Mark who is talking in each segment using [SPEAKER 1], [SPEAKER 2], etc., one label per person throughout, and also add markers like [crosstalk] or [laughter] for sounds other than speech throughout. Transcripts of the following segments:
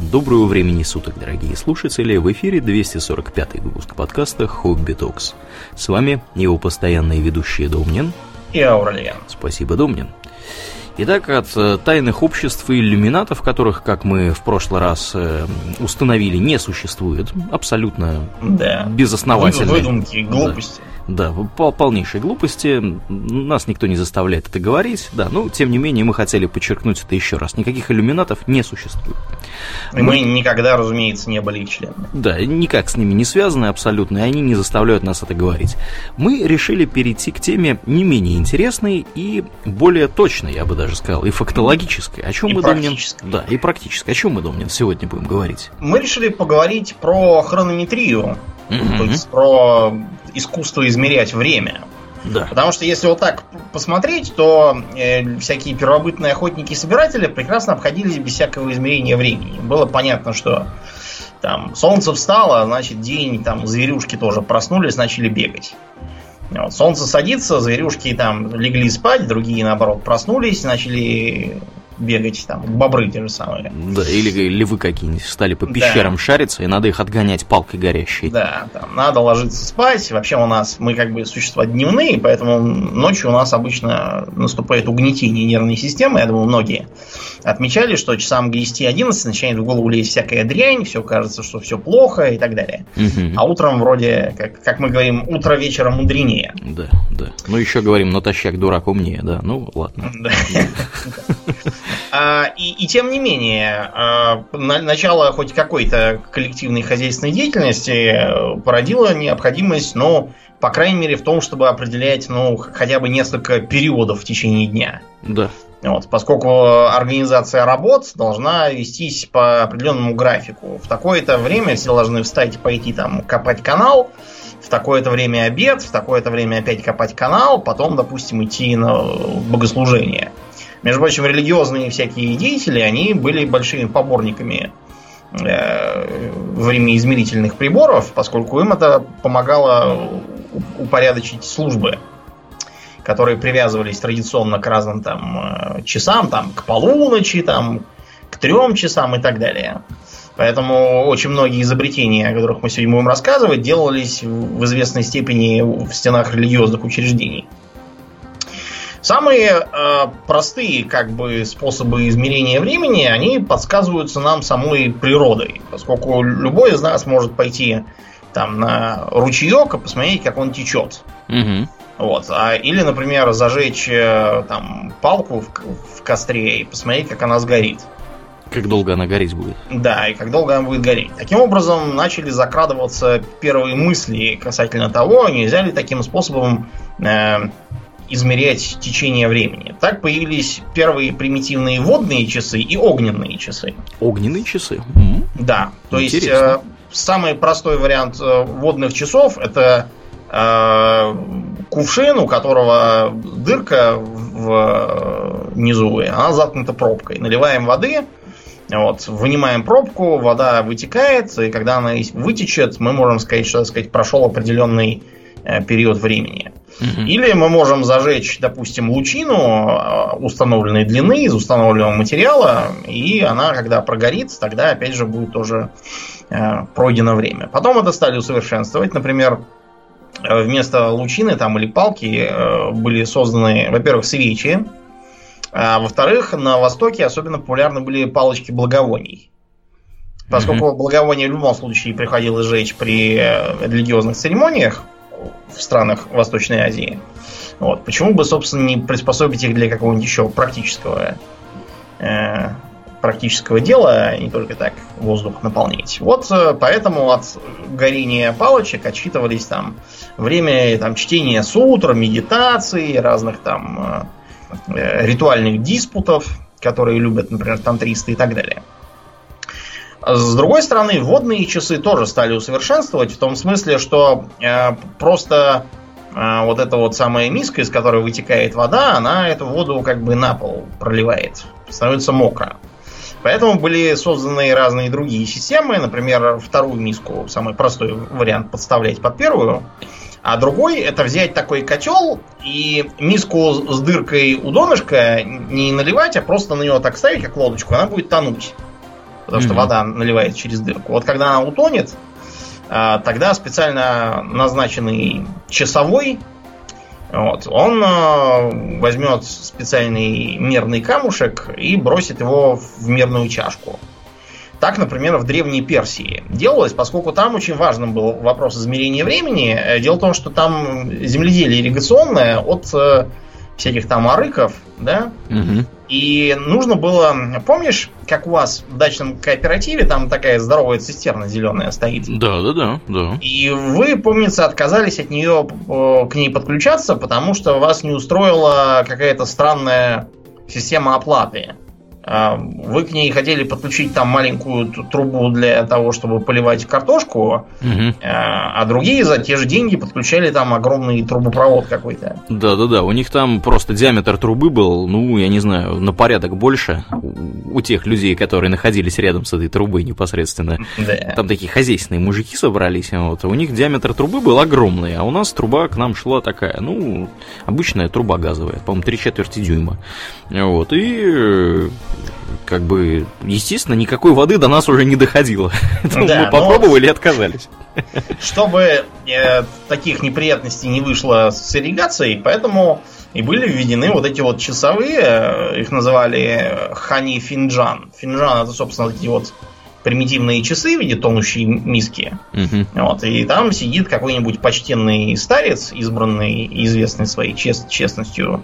[SPEAKER 1] Доброго времени суток, дорогие слушатели! В эфире 245 выпуск подкаста «Хобби Токс». С вами его постоянные ведущие Домнин
[SPEAKER 2] и Ауралиен.
[SPEAKER 1] Спасибо, Домнин. Итак, от э, тайных обществ и иллюминатов, которых, как мы в прошлый раз э, установили, не существует, абсолютно
[SPEAKER 2] да.
[SPEAKER 1] безосновательно.
[SPEAKER 2] Выдумки, глупости.
[SPEAKER 1] Да, по полнейшей глупости. Нас никто не заставляет это говорить. Да, но тем не менее мы хотели подчеркнуть это еще раз. Никаких иллюминатов не существует.
[SPEAKER 2] И мы, мы никогда, разумеется, не были их членами.
[SPEAKER 1] Да, никак с ними не связаны абсолютно, и они не заставляют нас это говорить. Мы решили перейти к теме не менее интересной и более точной, я бы даже сказал, и фактологической. О чем
[SPEAKER 2] и
[SPEAKER 1] мы,
[SPEAKER 2] Домнин?
[SPEAKER 1] Да, и практической. О чем мы, Домнин, сегодня будем говорить?
[SPEAKER 2] Мы решили поговорить про хронометрию.
[SPEAKER 1] Мгм.
[SPEAKER 2] То есть про искусство измерять время.
[SPEAKER 1] Да.
[SPEAKER 2] Потому что если вот так посмотреть, то э, всякие первобытные охотники и собиратели прекрасно обходились без всякого измерения времени. Было понятно, что там солнце встало, значит день, там зверюшки тоже проснулись, начали бегать. Вот, солнце садится, зверюшки там легли спать, другие наоборот проснулись, начали бегать, там бобры те же самые.
[SPEAKER 1] Да, или львы какие-нибудь стали по
[SPEAKER 2] Да.
[SPEAKER 1] пещерам шариться, и надо их отгонять палкой горящей.
[SPEAKER 2] Да, там надо ложиться спать. Вообще у нас, мы как бы существа дневные, поэтому ночью у нас обычно наступает угнетение нервной системы. Я думаю, многие отмечали, что часам к 10-11 начинает в голову лезть всякая дрянь, все кажется, что все плохо и так далее.
[SPEAKER 1] Мгм.
[SPEAKER 2] А утром вроде, как, как мы говорим, утро вечера мудренее.
[SPEAKER 1] Да, да. Ну, еще говорим, натощак дурак умнее, да. Ну, ладно. [laughs]
[SPEAKER 2] А, И, и тем не менее, а, на- начало хоть какой-то коллективной хозяйственной деятельности э, породило необходимость, ну, по крайней мере, в том, чтобы определять, ну, хотя бы несколько периодов в течение дня.
[SPEAKER 1] Да.
[SPEAKER 2] Вот, поскольку организация работ должна вестись по определенному графику. В такое-то время все должны встать и пойти там копать канал, в такое-то время обед, в такое-то время опять копать канал, потом, допустим, идти на богослужение. Между прочим, религиозные всякие деятели, они были большими поборниками э, времяизмерительных приборов, поскольку им это помогало упорядочить службы которые привязывались традиционно к разным там э, часам, там к полуночи, там к трем часам и так далее. Поэтому очень многие изобретения, о которых мы сегодня будем рассказывать, делались в известной степени в стенах религиозных учреждений. Самые э, простые как бы способы измерения времени, они подсказываются нам самой природой, поскольку любой из нас может пойти там на ручеек и посмотреть, как он течет.
[SPEAKER 1] Мгм.
[SPEAKER 2] Вот. А, или, например, зажечь э, там палку в, в костре и посмотреть, как она сгорит.
[SPEAKER 1] Как долго она гореть будет?
[SPEAKER 2] Да, и как долго она будет гореть. Таким образом, начали закрадываться первые мысли касательно того, нельзя ли таким способом э, измерять течение времени. Так появились первые примитивные водные часы и огненные часы.
[SPEAKER 1] Огненные часы.
[SPEAKER 2] Да, то есть
[SPEAKER 1] Интересно.
[SPEAKER 2] э, самый простой вариант э, водных часов это э, кувшин, у которого дырка в э, низу, и она заткнута пробкой. Наливаем воды, вот, вынимаем пробку, вода вытекает, и когда она вытечет, мы можем сказать, что так сказать, прошел определенный э, период времени. Или мы можем зажечь, допустим, лучину э, установленной длины из установленного материала, и она, когда прогорит, тогда опять же будет тоже э, пройдено время. Потом это стали усовершенствовать. Например, э, вместо лучины там или палки э, были созданы, во-первых, свечи, а во-вторых, на Востоке особенно популярны были палочки благовоний. Поскольку благовония в любом случае приходилось жечь при э, религиозных церемониях в странах Восточной Азии, вот, почему бы, собственно, не приспособить их для какого-нибудь еще практического э, практического дела, а не только так воздух наполнять. Вот э, поэтому от горения палочек отсчитывались там время там, чтения сутр, медитации, разных там э, э, ритуальных диспутов, которые любят, например, тантристы и так далее. С другой стороны, водные часы тоже стали усовершенствовать в том смысле, что э, просто э, вот эта вот самая миска, из которой вытекает вода, она эту воду как бы на пол проливает, становится мокро. Поэтому были созданы разные другие системы, например, вторую миску, самый простой вариант подставлять под первую, а другой это взять такой котел и миску с дыркой у донышка не наливать, а просто на него так ставить, как лодочку, она будет тонуть. Потому что вода наливается через дырку. Вот когда она утонет, а, тогда специально назначенный часовой, вот, он а, возьмет специальный мерный камушек и бросит его в мерную чашку. Так, например, в Древней Персии делалось, поскольку там очень важным был вопрос измерения времени. Э, Дело в том, что там земледелие ирригационное от э, всяких там арыков, да,
[SPEAKER 1] Мгм.
[SPEAKER 2] и нужно было, помнишь, как у вас в дачном кооперативе там такая здоровая цистерна зеленая стоит?
[SPEAKER 1] Да, да, да, да.
[SPEAKER 2] И вы, помнится, отказались от нее э, к ней подключаться, потому что вас не устроила какая-то странная система оплаты. А, Вы к ней хотели подключить там маленькую трубу для того, чтобы поливать картошку,
[SPEAKER 1] Мгм.
[SPEAKER 2] а другие за те же деньги подключали там огромный трубопровод какой-то.
[SPEAKER 1] Да, да, да. У них там просто диаметр трубы был, ну, я не знаю, на порядок больше у тех людей, которые находились рядом с этой трубой непосредственно.
[SPEAKER 2] Да.
[SPEAKER 1] Там такие хозяйственные мужики собрались, вот. У них диаметр трубы был огромный, а у нас труба к нам шла такая, ну, обычная труба газовая, по-моему, три четверти дюйма. Вот. И как бы, естественно, никакой воды до нас уже не доходило. [laughs]
[SPEAKER 2] Да,
[SPEAKER 1] мы
[SPEAKER 2] но-
[SPEAKER 1] попробовали и отказались.
[SPEAKER 2] Чтобы э, таких неприятностей не вышло с ирригацией, поэтому и были введены вот эти вот часовые, э, их называли хани финджан. Финджан это, собственно, такие вот примитивные часы в виде тонущей миски.
[SPEAKER 1] Мгм.
[SPEAKER 2] Вот, и там сидит какой-нибудь почтенный старец, избранный и известный своей чест- честностью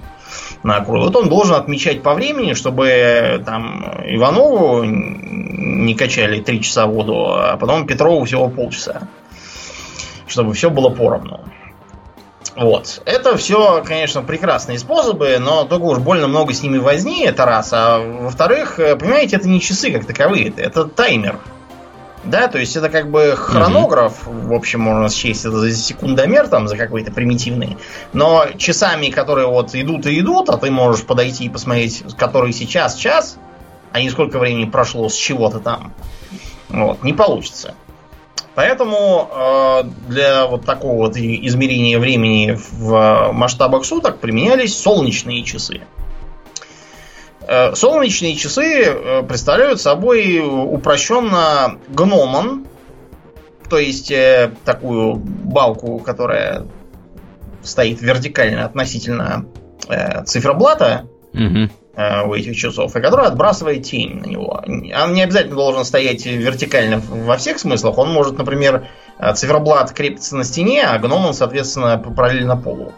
[SPEAKER 2] на округе. Вот он должен отмечать по времени, чтобы там Иванову не качали три часа воду, а потом Петрову всего полчаса. Чтобы все было поровну. Вот. Это все, конечно, прекрасные способы, но только уж больно много с ними возни, это раз. А во-вторых, э, понимаете, это не часы как таковые, это, таймер. Да, то есть это как бы хронограф, в общем, можно счесть это за секундомер там, за какой-то примитивный. Но часами, которые вот идут и идут, а ты можешь подойти и посмотреть, который сейчас час, а не сколько времени прошло с чего-то там. Вот, не получится. Поэтому э, для вот такого вот измерения времени в масштабах суток применялись солнечные часы. Э, Солнечные часы э, представляют собой упрощенно гномон, то есть э, такую балку, которая стоит вертикально относительно циферблата
[SPEAKER 1] Мгм.
[SPEAKER 2] Э, у этих часов, и которая отбрасывает тень на него. Он не обязательно должен стоять вертикально во всех смыслах. Он может, например, э, циферблат крепится на стене, а гном он, соответственно, параллельно полу.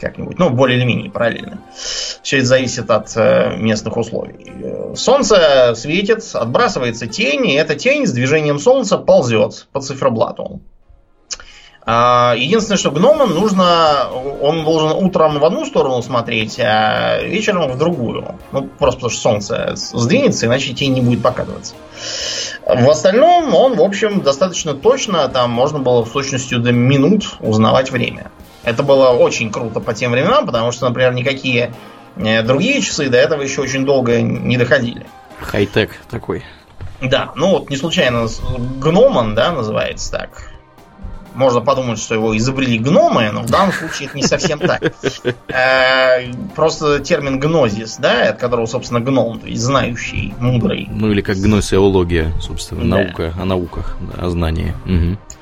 [SPEAKER 2] Как-нибудь. Ну, более или менее параллельно. Все это зависит от э, местных условий. Солнце светит, отбрасывается тень, и эта тень с движением солнца ползет по циферблату. А, Единственное, что гномам нужно, он должен утром в одну сторону смотреть, а вечером в другую. Ну, просто потому что солнце сдвинется, иначе тень не будет показываться. В остальном он, в общем, достаточно точно, там можно было с точностью до минут узнавать время. Это было очень круто по тем временам, потому что, например, никакие э, другие часы до этого еще очень долго не доходили.
[SPEAKER 1] Хай-тек такой.
[SPEAKER 2] Да, ну вот не случайно гномон, да, называется так. Можно подумать, что его изобрели гномы, но в данном случае это не совсем так. Э, Просто термин гнозис, да, от которого, собственно, гном, то есть знающий, мудрый.
[SPEAKER 1] Ну или как гносеология, собственно, наука о науках, о знании.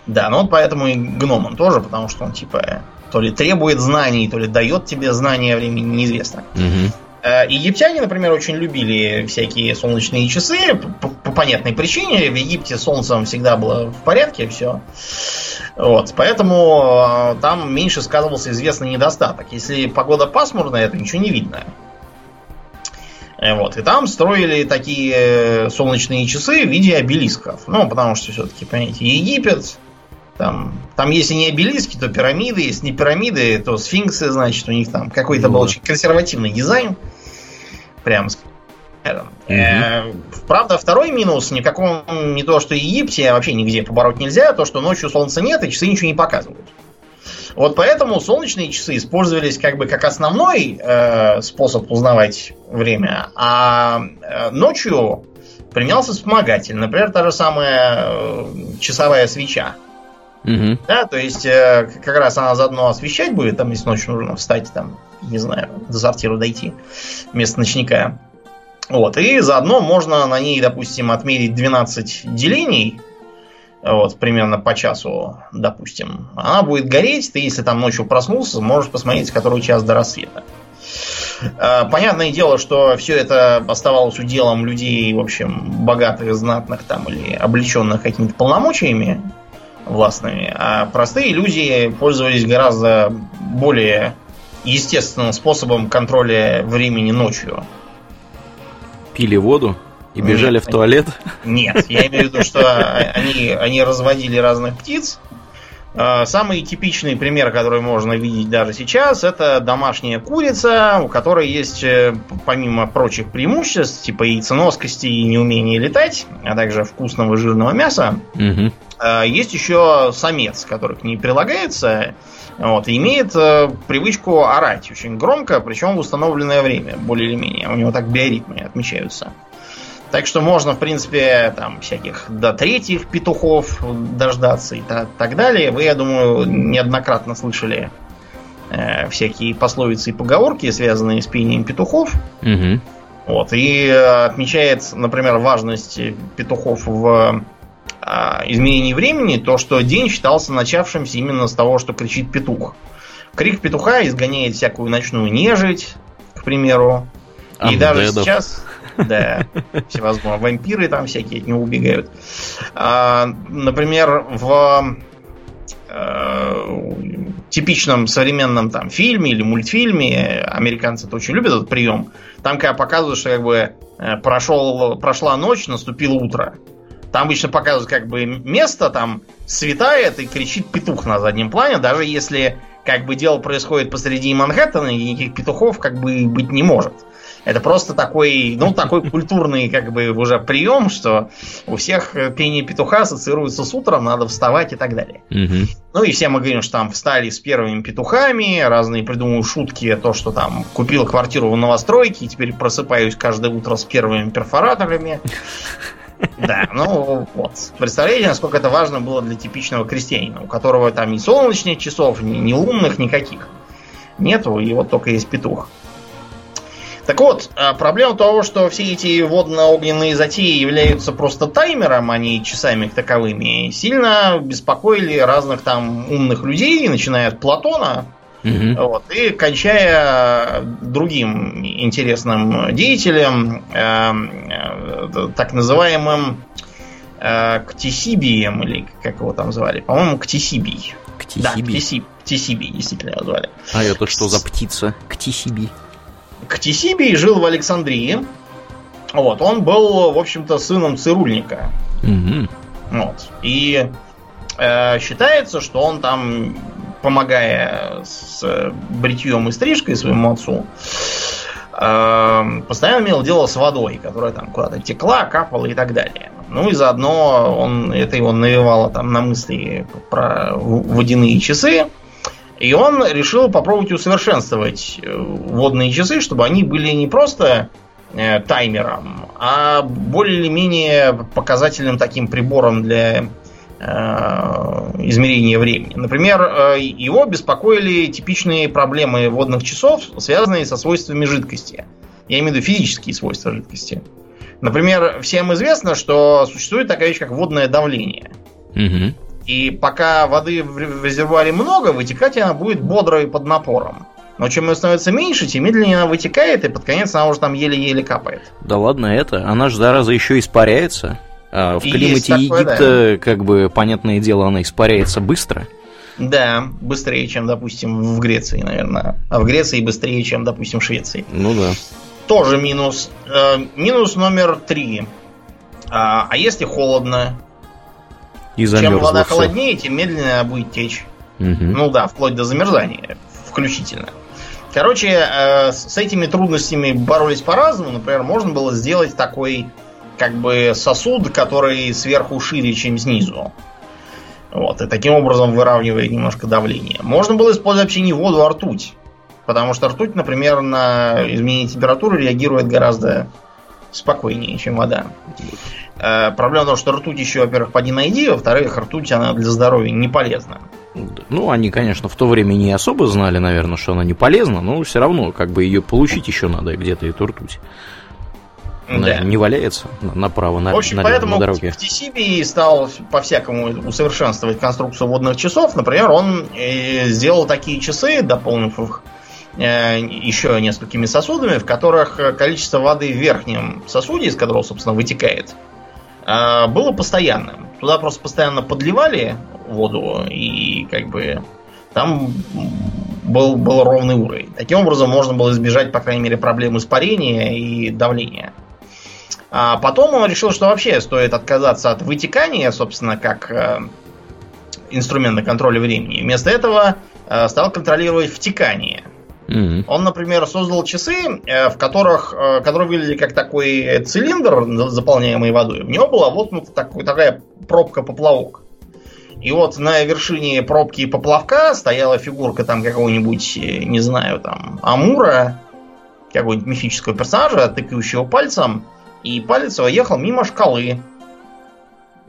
[SPEAKER 2] Да, ну вот поэтому и гномон тоже, потому что он типа то ли требует знаний, то ли дает тебе знания времени, неизвестно.
[SPEAKER 1] Мгм.
[SPEAKER 2] Э, Египтяне, например, очень любили всякие солнечные часы по, по понятной причине. В Египте солнцем всегда было в порядке все. Вот, поэтому э, там меньше сказывался известный недостаток. Если погода пасмурная, то ничего не видно. Э, Вот, и там строили такие э, солнечные часы в виде обелисков. Ну, потому что все-таки, понимаете, Египет, там, там если не обелиски, то пирамиды, если не пирамиды, то сфинксы, значит, у них там какой-то
[SPEAKER 1] Ну
[SPEAKER 2] был очень консервативный дизайн. Прям скажем. Э, Правда, второй минус, никаком не то, что в Египте, а вообще нигде побороть нельзя, то, что ночью солнца нет, и часы ничего не показывают. Вот поэтому солнечные часы использовались как бы как основной э, способ узнавать время, а э, ночью применялся вспомогатель. Например, та же самая э, часовая свеча.
[SPEAKER 1] Мгм.
[SPEAKER 2] Да, то есть э, как раз она заодно освещать будет, там, если ночью нужно встать, там, не знаю, до сортира дойти вместо ночника. Вот, и заодно можно на ней, допустим, отмерить 12 делений, вот, примерно по часу, допустим. Она будет гореть, ты, если там ночью проснулся, можешь посмотреть, который час до рассвета. А, понятное дело, что все это оставалось уделом людей, в общем, богатых, знатных там или облеченных какими-то полномочиями властными, а простые люди пользовались гораздо более естественным способом контроля времени ночью.
[SPEAKER 1] Пили воду и бежали
[SPEAKER 2] Нет,
[SPEAKER 1] в туалет?
[SPEAKER 2] Нет, я имею в виду, что они, они разводили разных птиц. А, Самый типичный пример, который можно видеть даже сейчас, это домашняя курица, у которой есть, э, помимо прочих преимуществ, типа яйценоскости и неумения летать, а также вкусного жирного мяса, а, есть еще самец, который к ней прилагается, вот, и имеет э, привычку орать очень громко, причем в установленное время, более или менее. У него так биоритмы отмечаются. Так что можно, в принципе, там всяких до третьих петухов дождаться и та- так далее. Вы, я думаю, неоднократно слышали э, всякие пословицы и поговорки, связанные с пением петухов.
[SPEAKER 1] Мгм.
[SPEAKER 2] Вот, и э, отмечает, например, важность петухов в а, изменении времени, то, что день считался начавшимся именно с того, что кричит петух. Крик петуха изгоняет всякую ночную нежить, к примеру. И даже сейчас, да, всевозможные вампиры там всякие от него убегают. А, например, в э, типичном современном там фильме или мультфильме, американцы это очень любят этот прием, там когда показывают, что как бы э, прошел, прошла ночь, наступило утро. Там обычно показывают как бы место, там светает и кричит петух на заднем плане, даже если как бы дело происходит посреди Манхэттена, и никаких петухов как бы быть не может. Это просто такой, ну, такой культурный, как бы, уже прием, что у всех э, пение петуха ассоциируется с утром, надо вставать и так далее.
[SPEAKER 1] Мгм.
[SPEAKER 2] Ну и все мы говорим, что там встали с первыми петухами, разные придумывают шутки, то, что там купил квартиру в новостройке, и теперь просыпаюсь каждое утро с первыми перфораторами. [laughs] Да, ну вот. Представляете, насколько это важно было для типичного крестьянина, у которого там ни солнечных часов, ни, ни лунных, никаких нету, и вот только есть петух. Так вот, а, проблема того, что все эти водно-огненные затеи являются просто таймером, а не часами таковыми, сильно беспокоили разных там умных людей, начиная от Платона,
[SPEAKER 1] Мгм.
[SPEAKER 2] вот, и кончая другим интересным деятелем, эм, э, так называемым э, Ктисибием, или как его там звали, по-моему, Ктисибий. Да,
[SPEAKER 1] Ктисиби.
[SPEAKER 2] Ктисиб, Ктисибий, действительно его звали.
[SPEAKER 1] А это что за птица? Ктисиби.
[SPEAKER 2] Ктисибий жил в Александрии. Вот, он был, в общем-то, сыном цирульника.
[SPEAKER 1] Мгм.
[SPEAKER 2] Вот. И э, считается, что он там, помогая с э, бритьем и стрижкой своему отцу, э, постоянно имел дело с водой, которая там куда-то текла, капала и так далее. Ну и заодно он, это его навевало там на мысли про водяные часы. И он решил попробовать усовершенствовать э, водные часы, чтобы они были не просто э, таймером, а более или менее показательным таким прибором для э, измерения времени. Например, его беспокоили типичные проблемы водных часов, связанные со свойствами жидкости. Я имею в виду физические свойства жидкости. Например, всем известно, что существует такая вещь, как водное давление.
[SPEAKER 1] Мгм.
[SPEAKER 2] И пока воды в ре- в резервуаре много, вытекать она будет бодро и под напором. Но чем ее становится меньше, тем медленнее она вытекает, и под конец она уже там еле-еле капает.
[SPEAKER 1] Да ладно это, она же, зараза, еще испаряется. А в
[SPEAKER 2] И
[SPEAKER 1] климате
[SPEAKER 2] такое,
[SPEAKER 1] Египта, как бы, понятное дело, она испаряется быстро.
[SPEAKER 2] Да, быстрее, чем, допустим, в Греции, наверное. А в Греции быстрее, чем, допустим, в Швеции.
[SPEAKER 1] Ну да.
[SPEAKER 2] Тоже минус. Э, минус номер три. А, а если холодно?
[SPEAKER 1] И
[SPEAKER 2] Чем
[SPEAKER 1] замерзло
[SPEAKER 2] вода
[SPEAKER 1] всё.
[SPEAKER 2] холоднее, тем медленнее она будет течь.
[SPEAKER 1] Мгм.
[SPEAKER 2] Ну да, вплоть до замерзания включительно. Короче, э, с с этими трудностями боролись по-разному. Например, можно было сделать такой как бы сосуд, который сверху шире, чем снизу. Вот, и таким образом выравнивает немножко давление. Можно было использовать вообще не воду, а ртуть. Потому что ртуть, например, на изменение температуры реагирует гораздо спокойнее, чем вода. Э, проблема в том, что ртуть еще, во-первых, поди найди, во-вторых, ртуть, она для здоровья не полезна.
[SPEAKER 1] Ну, они, конечно, в то время не особо знали, наверное, что она не полезна, но все равно, как бы ее получить еще надо где-то, эту ртуть. Да. Не валяется направо, на,
[SPEAKER 2] в общем,
[SPEAKER 1] налево,
[SPEAKER 2] поэтому
[SPEAKER 1] на дороге.
[SPEAKER 2] в TCB стал по-всякому усовершенствовать конструкцию водных часов. Например, он э, сделал такие часы, дополнив их еще несколькими сосудами, в которых количество воды в верхнем сосуде, из которого, собственно, вытекает, э, было постоянным. Туда просто постоянно подливали воду, и как бы там был, был ровный уровень. Таким образом, можно было избежать, по крайней мере, проблем испарения и давления. А потом он решил, что вообще стоит отказаться от вытекания, собственно, как э, инструмента контроля времени. Вместо этого э, стал контролировать втекание. Mm-hmm. Он, например, создал часы, э, в которых, э, которые выглядели как такой цилиндр, заполняемый водой. В него была вот такой, такая пробка-поплавок. И вот на вершине пробки и поплавка стояла фигурка там какого-нибудь, э, не знаю, там, Амура, какого-нибудь мифического персонажа, тыкающего пальцем, и палец его ехал мимо шкалы,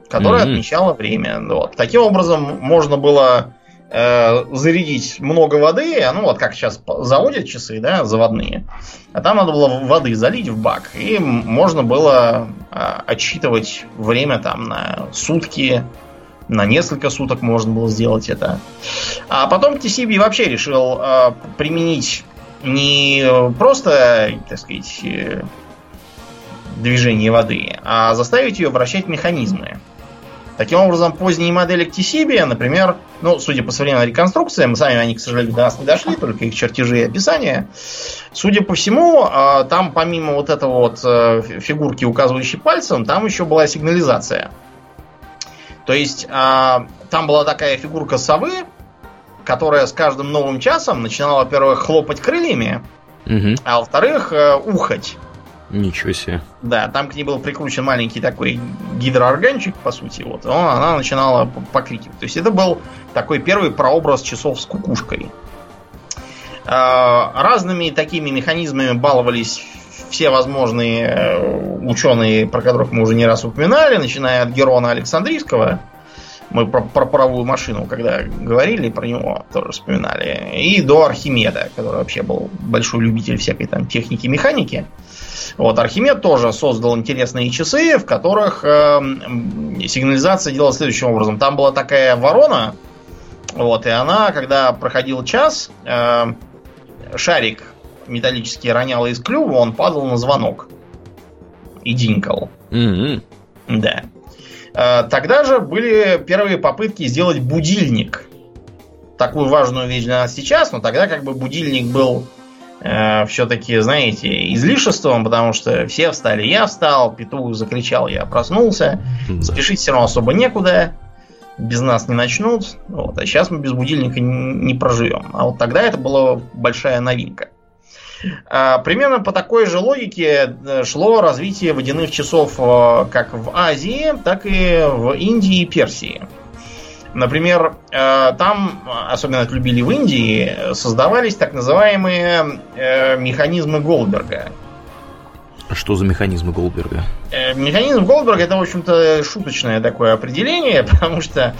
[SPEAKER 2] которая mm-hmm. отмечала время. Вот. Таким образом, можно было э, зарядить много воды, ну вот как сейчас заводят часы, да, заводные, а там надо было воды залить в бак, и можно было э, отсчитывать время там на сутки, на несколько суток можно было сделать это. А потом TCB вообще решил э, применить не просто, так сказать, э, движение воды, а заставить ее вращать механизмы. Таким образом, поздние модели TCB, например, ну, судя по современной реконструкции, мы сами они, к сожалению, до нас не дошли, только их чертежи и описания. Судя по всему, э, там помимо вот этого вот э, фигурки, указывающей пальцем, там еще была сигнализация. То есть а, там была такая фигурка совы, которая с каждым новым часом начинала, во-первых, хлопать крыльями, угу. а во-вторых, э, ухать.
[SPEAKER 1] Ничего себе.
[SPEAKER 2] Да, там к ней был прикручен маленький такой гидроорганчик, по сути, вот. Он, она начинала покрикивать. То есть это был такой первый прообраз часов с кукушкой. А, разными такими механизмами баловались все возможные э, ученые, про которых мы уже не раз упоминали, начиная от Герона Александрийского, мы про, про паровую машину, когда говорили про него, тоже вспоминали, и до Архимеда, который вообще был большой любитель всякой там техники, механики. Вот, Архимед тоже создал интересные часы, в которых э, сигнализация делала следующим образом. Там была такая ворона, вот, и она, когда проходил час, э, шарик металлический роняло из клюва, он падал на звонок. И динкал. Mm-hmm. Да. А, тогда же были первые попытки сделать будильник. Такую важную вещь для нас сейчас, но тогда как бы будильник был э, все-таки, знаете, излишеством, потому что все встали, я встал, петух закричал, я проснулся. Да. Спешить все равно особо некуда, без нас не начнут. Вот, а сейчас мы без будильника не проживем. А вот тогда это была большая новинка. А, примерно по такой же логике э, шло развитие водяных часов э, как в Азии, так и в Индии и Персии. Например, э, там, особенно это любили в Индии, создавались так называемые механизмы Голдберга.
[SPEAKER 1] Что за механизмы Голдберга?
[SPEAKER 2] Механизм Голдберга это, в общем-то, шуточное такое определение, [laughs] потому что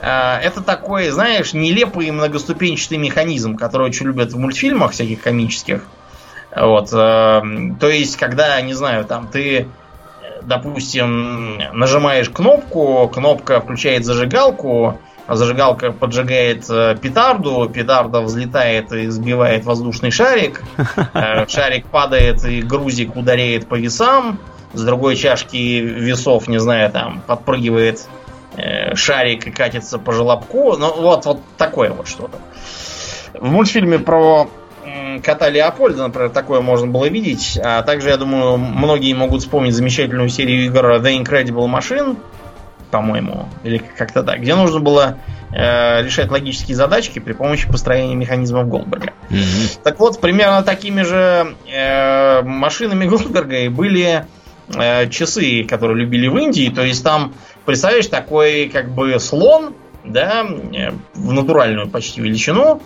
[SPEAKER 2] э, это такой, знаешь, нелепый многоступенчатый механизм, который очень любят в мультфильмах всяких комических. Вот, э, то есть, когда, не знаю, там ты, допустим, нажимаешь кнопку, кнопка включает зажигалку, а зажигалка поджигает э, петарду, петарда взлетает и сбивает воздушный шарик, э, [laughs] шарик падает и грузик ударяет по весам, с другой чашки весов, не знаю, там подпрыгивает э, шарик и катится по желобку. Ну, вот, вот такое вот что-то. В мультфильме про кота Леопольда, например, такое можно было видеть. А также, я думаю, многие могут вспомнить замечательную серию игр The Incredible Machine, по-моему, или как-то так, где нужно было э, решать логические задачки при помощи построения механизмов Голдберга. Mm-hmm. Так вот, примерно такими же э, машинами Голдберга и были э, часы, которые любили в Индии. То есть там, представляешь, такой как бы слон, да, э, в натуральную почти величину,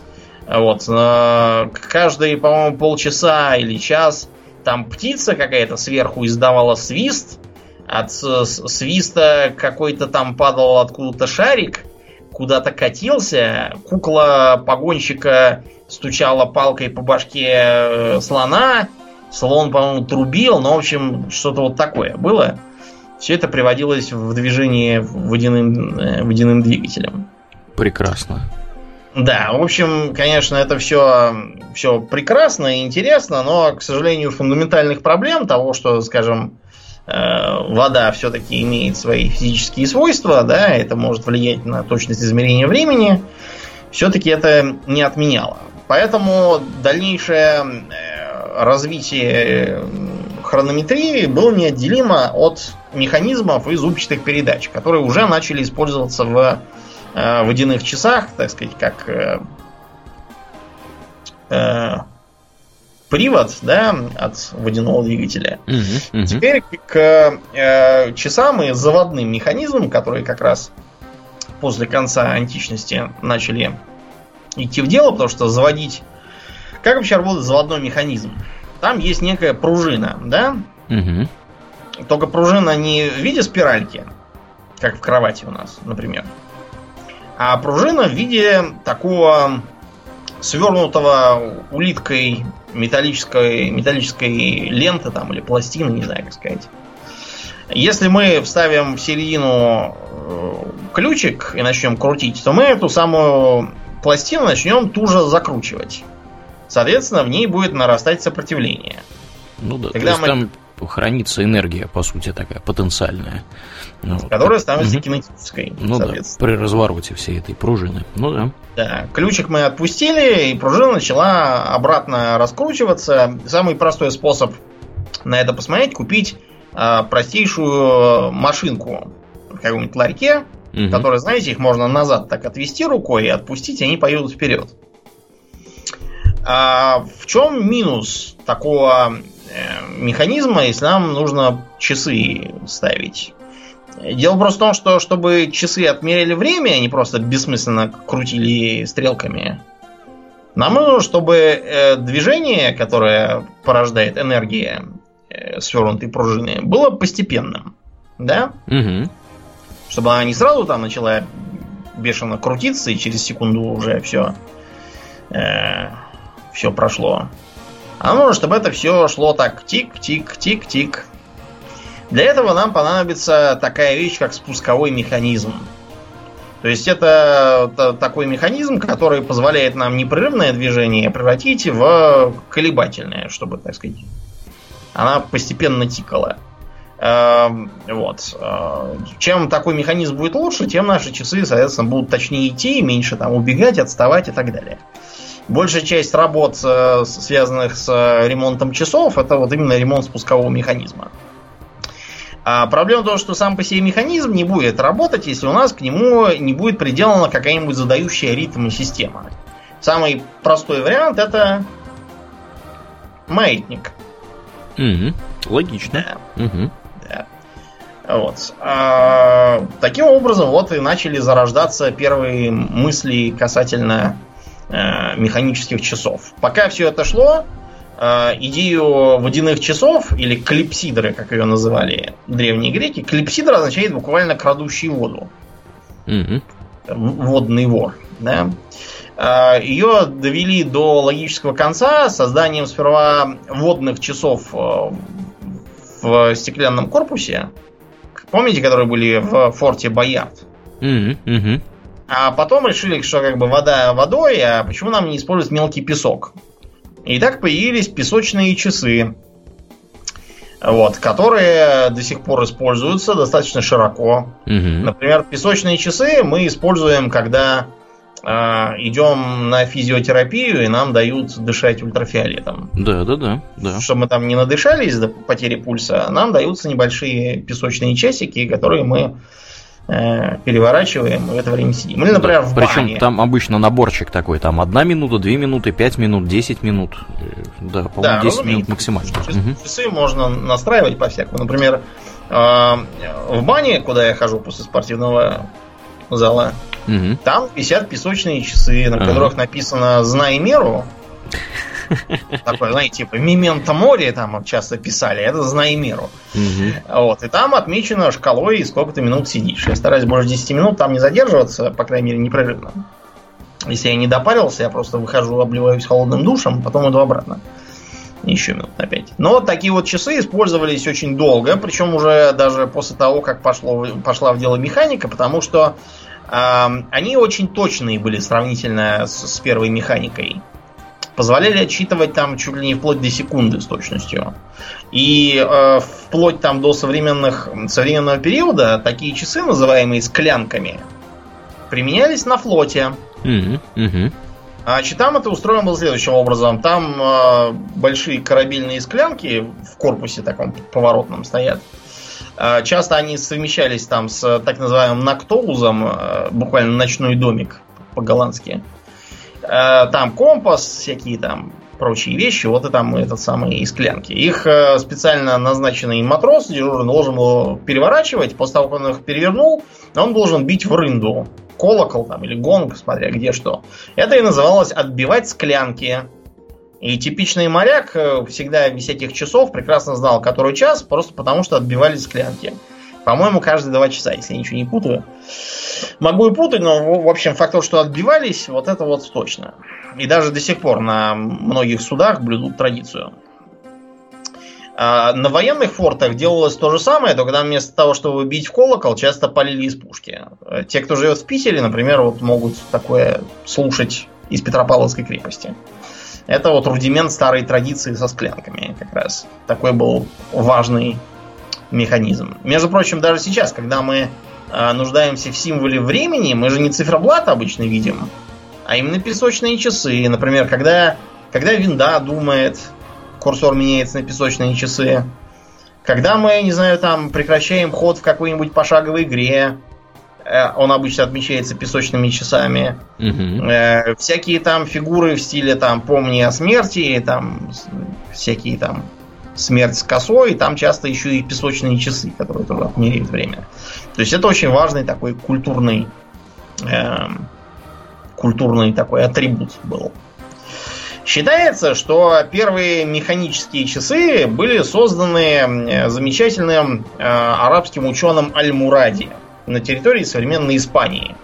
[SPEAKER 2] вот. Каждые, по-моему, полчаса или час там птица какая-то сверху издавала свист. От свиста какой-то там падал откуда-то шарик, куда-то катился. Кукла погонщика стучала палкой по башке э, слона. слон, по-моему, трубил, но, в общем, что-то вот такое было. Все это приводилось в движение водяным, э, водяным двигателем.
[SPEAKER 1] Прекрасно.
[SPEAKER 2] Да, в общем, конечно, это все, все прекрасно и интересно, но, к сожалению, фундаментальных проблем того, что, скажем, э, вода все-таки имеет свои физические свойства, да, это может влиять на точность измерения времени, все-таки это не отменяло. Поэтому дальнейшее э, развитие хронометрии было неотделимо от механизмов и зубчатых передач, которые уже начали использоваться в э, водяных часах, так сказать, как э, э, привод да, от водяного двигателя.
[SPEAKER 1] Угу, угу.
[SPEAKER 2] Теперь к э, часам и заводным механизмам, которые как раз после конца античности начали идти в дело, потому что заводить... Как вообще работает заводной механизм? Там есть некая пружина, да?
[SPEAKER 1] Угу.
[SPEAKER 2] Только пружина не в виде спиральки, как в кровати у нас, например. А пружина в виде такого свернутого улиткой металлической, металлической ленты там, или пластины, не знаю, как сказать. Если мы вставим в середину э, ключик и начнем крутить, то мы эту самую пластину начнем туже закручивать. Соответственно, в ней будет нарастать сопротивление.
[SPEAKER 1] Ну да,
[SPEAKER 2] Когда
[SPEAKER 1] то есть
[SPEAKER 2] мы-
[SPEAKER 1] там хранится энергия, по сути, такая потенциальная. Ну, вот.
[SPEAKER 2] Которая становится
[SPEAKER 1] Мгм.
[SPEAKER 2] кинетической.
[SPEAKER 1] Ну да, при развороте всей этой пружины. Ну да.
[SPEAKER 2] Да, ключик мы отпустили, и пружина начала обратно раскручиваться. Самый простой способ на это посмотреть, купить а, простейшую машинку в каком-нибудь ларьке,
[SPEAKER 1] Мгм.
[SPEAKER 2] которые, знаете, их можно назад так отвести рукой и отпустить, и они поедут вперед. А в чем минус такого э, механизма, если нам нужно часы ставить? Дело просто в том, что чтобы часы отмерили время, а не просто бессмысленно крутили стрелками, нам нужно, чтобы э, движение, которое порождает энергия э, свернутой пружины, было постепенным. Да?
[SPEAKER 1] Мгм.
[SPEAKER 2] Чтобы она не сразу там начала бешено крутиться и через секунду уже все все прошло. А нужно, чтобы это все шло так тик-тик-тик-тик. Для этого нам понадобится такая вещь, как спусковой механизм. То есть это та- такой механизм, который позволяет нам непрерывное движение превратить в колебательное, чтобы, так сказать, она постепенно тикала. Эм, Вот. Э, Чем такой механизм будет лучше, тем наши часы, соответственно, будут точнее идти, меньше там убегать, отставать и так далее. Большая часть работ, э, связанных с э, ремонтом часов, это вот именно ремонт спускового механизма. А проблема в том, что сам по себе механизм не будет работать, если у нас к нему не будет приделана какая-нибудь задающая ритм система. Самый простой вариант это маятник.
[SPEAKER 1] Мгм. Логично.
[SPEAKER 2] Да.
[SPEAKER 1] Мгм.
[SPEAKER 2] Да. Вот. А, таким образом, вот и начали зарождаться первые мысли касательно э, механических часов. Пока все это шло, э, идею водяных часов, или клипсидры, как ее называли древние греки, клипсидра означает буквально крадущий воду. В- водный вор. Да? А, Ее довели до логического конца созданием сперва водных часов э, в стеклянном корпусе. Помните, которые были в форте Боярд?
[SPEAKER 1] Мгм.
[SPEAKER 2] А потом решили, что как бы вода водой, а почему нам не использовать мелкий песок? И так появились песочные часы, вот, которые до сих пор используются достаточно широко.
[SPEAKER 1] Мгм.
[SPEAKER 2] Например, песочные часы мы используем, когда э, идем на физиотерапию и нам дают дышать ультрафиолетом.
[SPEAKER 1] Да, да, да, да.
[SPEAKER 2] Чтобы мы там не надышались до потери пульса, нам даются небольшие песочные часики, которые мы переворачиваем и в это время сидим. Или, например,
[SPEAKER 1] Да.
[SPEAKER 2] в
[SPEAKER 1] Причем
[SPEAKER 2] бане.
[SPEAKER 1] там обычно наборчик такой, там одна минута, две минуты, пять минут, десять минут. Э, Да, по-моему,
[SPEAKER 2] Да,
[SPEAKER 1] 10
[SPEAKER 2] разумеется.
[SPEAKER 1] минут максимально.
[SPEAKER 2] Часы, часы можно настраивать по-всякому. Например, э, в бане, куда я хожу после спортивного зала,
[SPEAKER 1] Мгм.
[SPEAKER 2] там висят песочные часы, на которых написано «Знай меру». Такое, знаете, типа «Мементо море» там часто писали, это «Знай меру». Вот, и там отмечено шкалой, сколько ты минут сидишь. Я стараюсь больше 10 минут там не задерживаться, по крайней мере, непрерывно. Если я не допарился, я просто выхожу, обливаюсь холодным душем, потом иду обратно. Еще минут на 5. Но такие вот часы использовались очень долго, причем уже даже после того, как пошло, пошла в дело механика, потому что э, они очень точные были сравнительно с, с первой механикой. Позволяли отсчитывать там чуть ли не вплоть до секунды с точностью. И э, вплоть там до современных, современного периода такие часы, называемые склянками, применялись на флоте. Mm-hmm. Mm-hmm. А там это устроено было следующим образом. Там э, большие корабельные склянки в корпусе таком поворотном стоят. Э, часто они совмещались там с так называемым нактоузом, э, буквально ночной домик по-голландски. Э, там компас, всякие там прочие вещи, вот и там этот самый из склянки. Их э, специально назначенный матрос дежурный должен был переворачивать. После того, как он их перевернул, он должен бить в рынду колокол там, или гонг, смотря где что. Это и называлось отбивать склянки. И типичный моряк э, всегда без всяких часов прекрасно знал, который час, просто потому что отбивали склянки. По-моему, каждые два часа, если я ничего не путаю. Могу и путать, но, в общем, факт того, что отбивались, вот это вот точно. И даже до сих пор на многих судах блюдут традицию. А на военных фортах делалось то же самое, только там вместо того, чтобы бить в колокол, часто полили из пушки. Те, кто живет в Питере, например, вот могут такое слушать из Петропавловской крепости. Это вот рудимент старой традиции со склянками как раз. Такой был важный механизм. Между прочим, даже сейчас, когда мы э, нуждаемся в символе времени, мы же не циферблат обычно видим, а именно песочные часы. Например, когда, когда винда думает, курсор меняется на песочные часы. Когда мы, не знаю, там прекращаем ход в какой-нибудь пошаговой игре, э, он обычно отмечается песочными часами. Угу. Э, всякие там фигуры в стиле там помни о смерти, там всякие там смерть с косой, там часто еще и песочные часы, которые тоже отмеряют время. То есть это очень важный такой культурный э, культурный такой атрибут был. Считается, что первые механические часы были созданы замечательным э, арабским ученым Аль-Муради на территории современной Испании.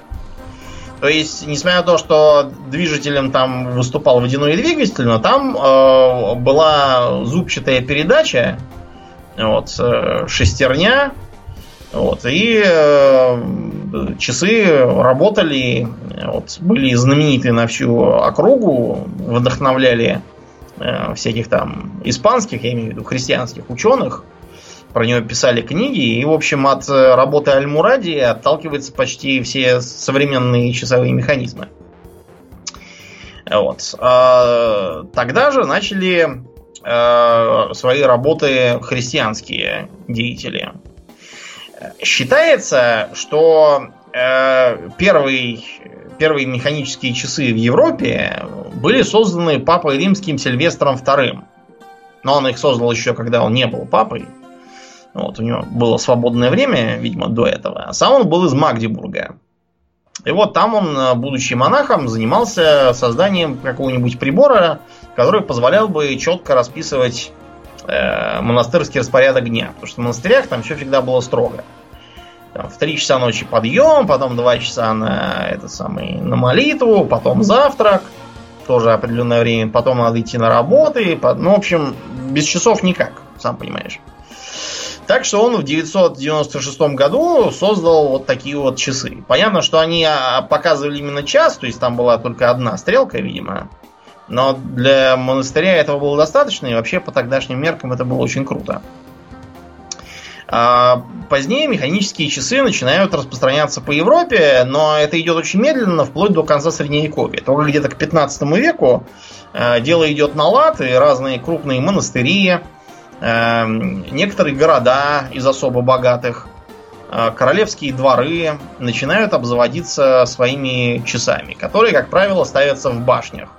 [SPEAKER 2] То есть, несмотря на то, что движителем там выступал водяной двигатель, но там э, была зубчатая передача, вот, э, шестерня, вот, и э, часы работали, вот, были знамениты на всю округу, вдохновляли э, всяких там испанских, я имею в виду христианских ученых, про него писали книги, и, в общем, от э, работы Аль-Муради отталкиваются почти все современные часовые механизмы. Вот. А, тогда же начали э, свои работы христианские деятели. Считается, что э, первый, первые механические часы в Европе были созданы папой римским Сильвестром II. Но он их создал еще, когда он не был папой. Вот, у него было свободное время, видимо, до этого. А сам он был из Магдебурга. И вот там он, э, будучи монахом, занимался созданием какого-нибудь прибора, который позволял бы четко расписывать э, монастырский распорядок дня. Потому что в монастырях там все всегда было строго. Там, в 3 часа ночи подъем, потом 2 часа на, это самый, на молитву, потом завтрак, тоже определенное время, потом надо идти на работы. Ну, в общем, без часов никак, сам понимаешь. Так что он в 996 году создал вот такие вот часы. Понятно, что они а, показывали именно час, то есть там была только одна стрелка, видимо. Но для монастыря этого было достаточно, и вообще по тогдашним меркам это было очень круто. А позднее механические часы начинают распространяться по Европе, но это идет очень медленно, вплоть до конца Средневековья. Только где-то к 15 веку э, дело идет на лад, и разные крупные монастыри, некоторые города из особо богатых, э, королевские дворы начинают обзаводиться своими часами, которые, как правило, ставятся в башнях.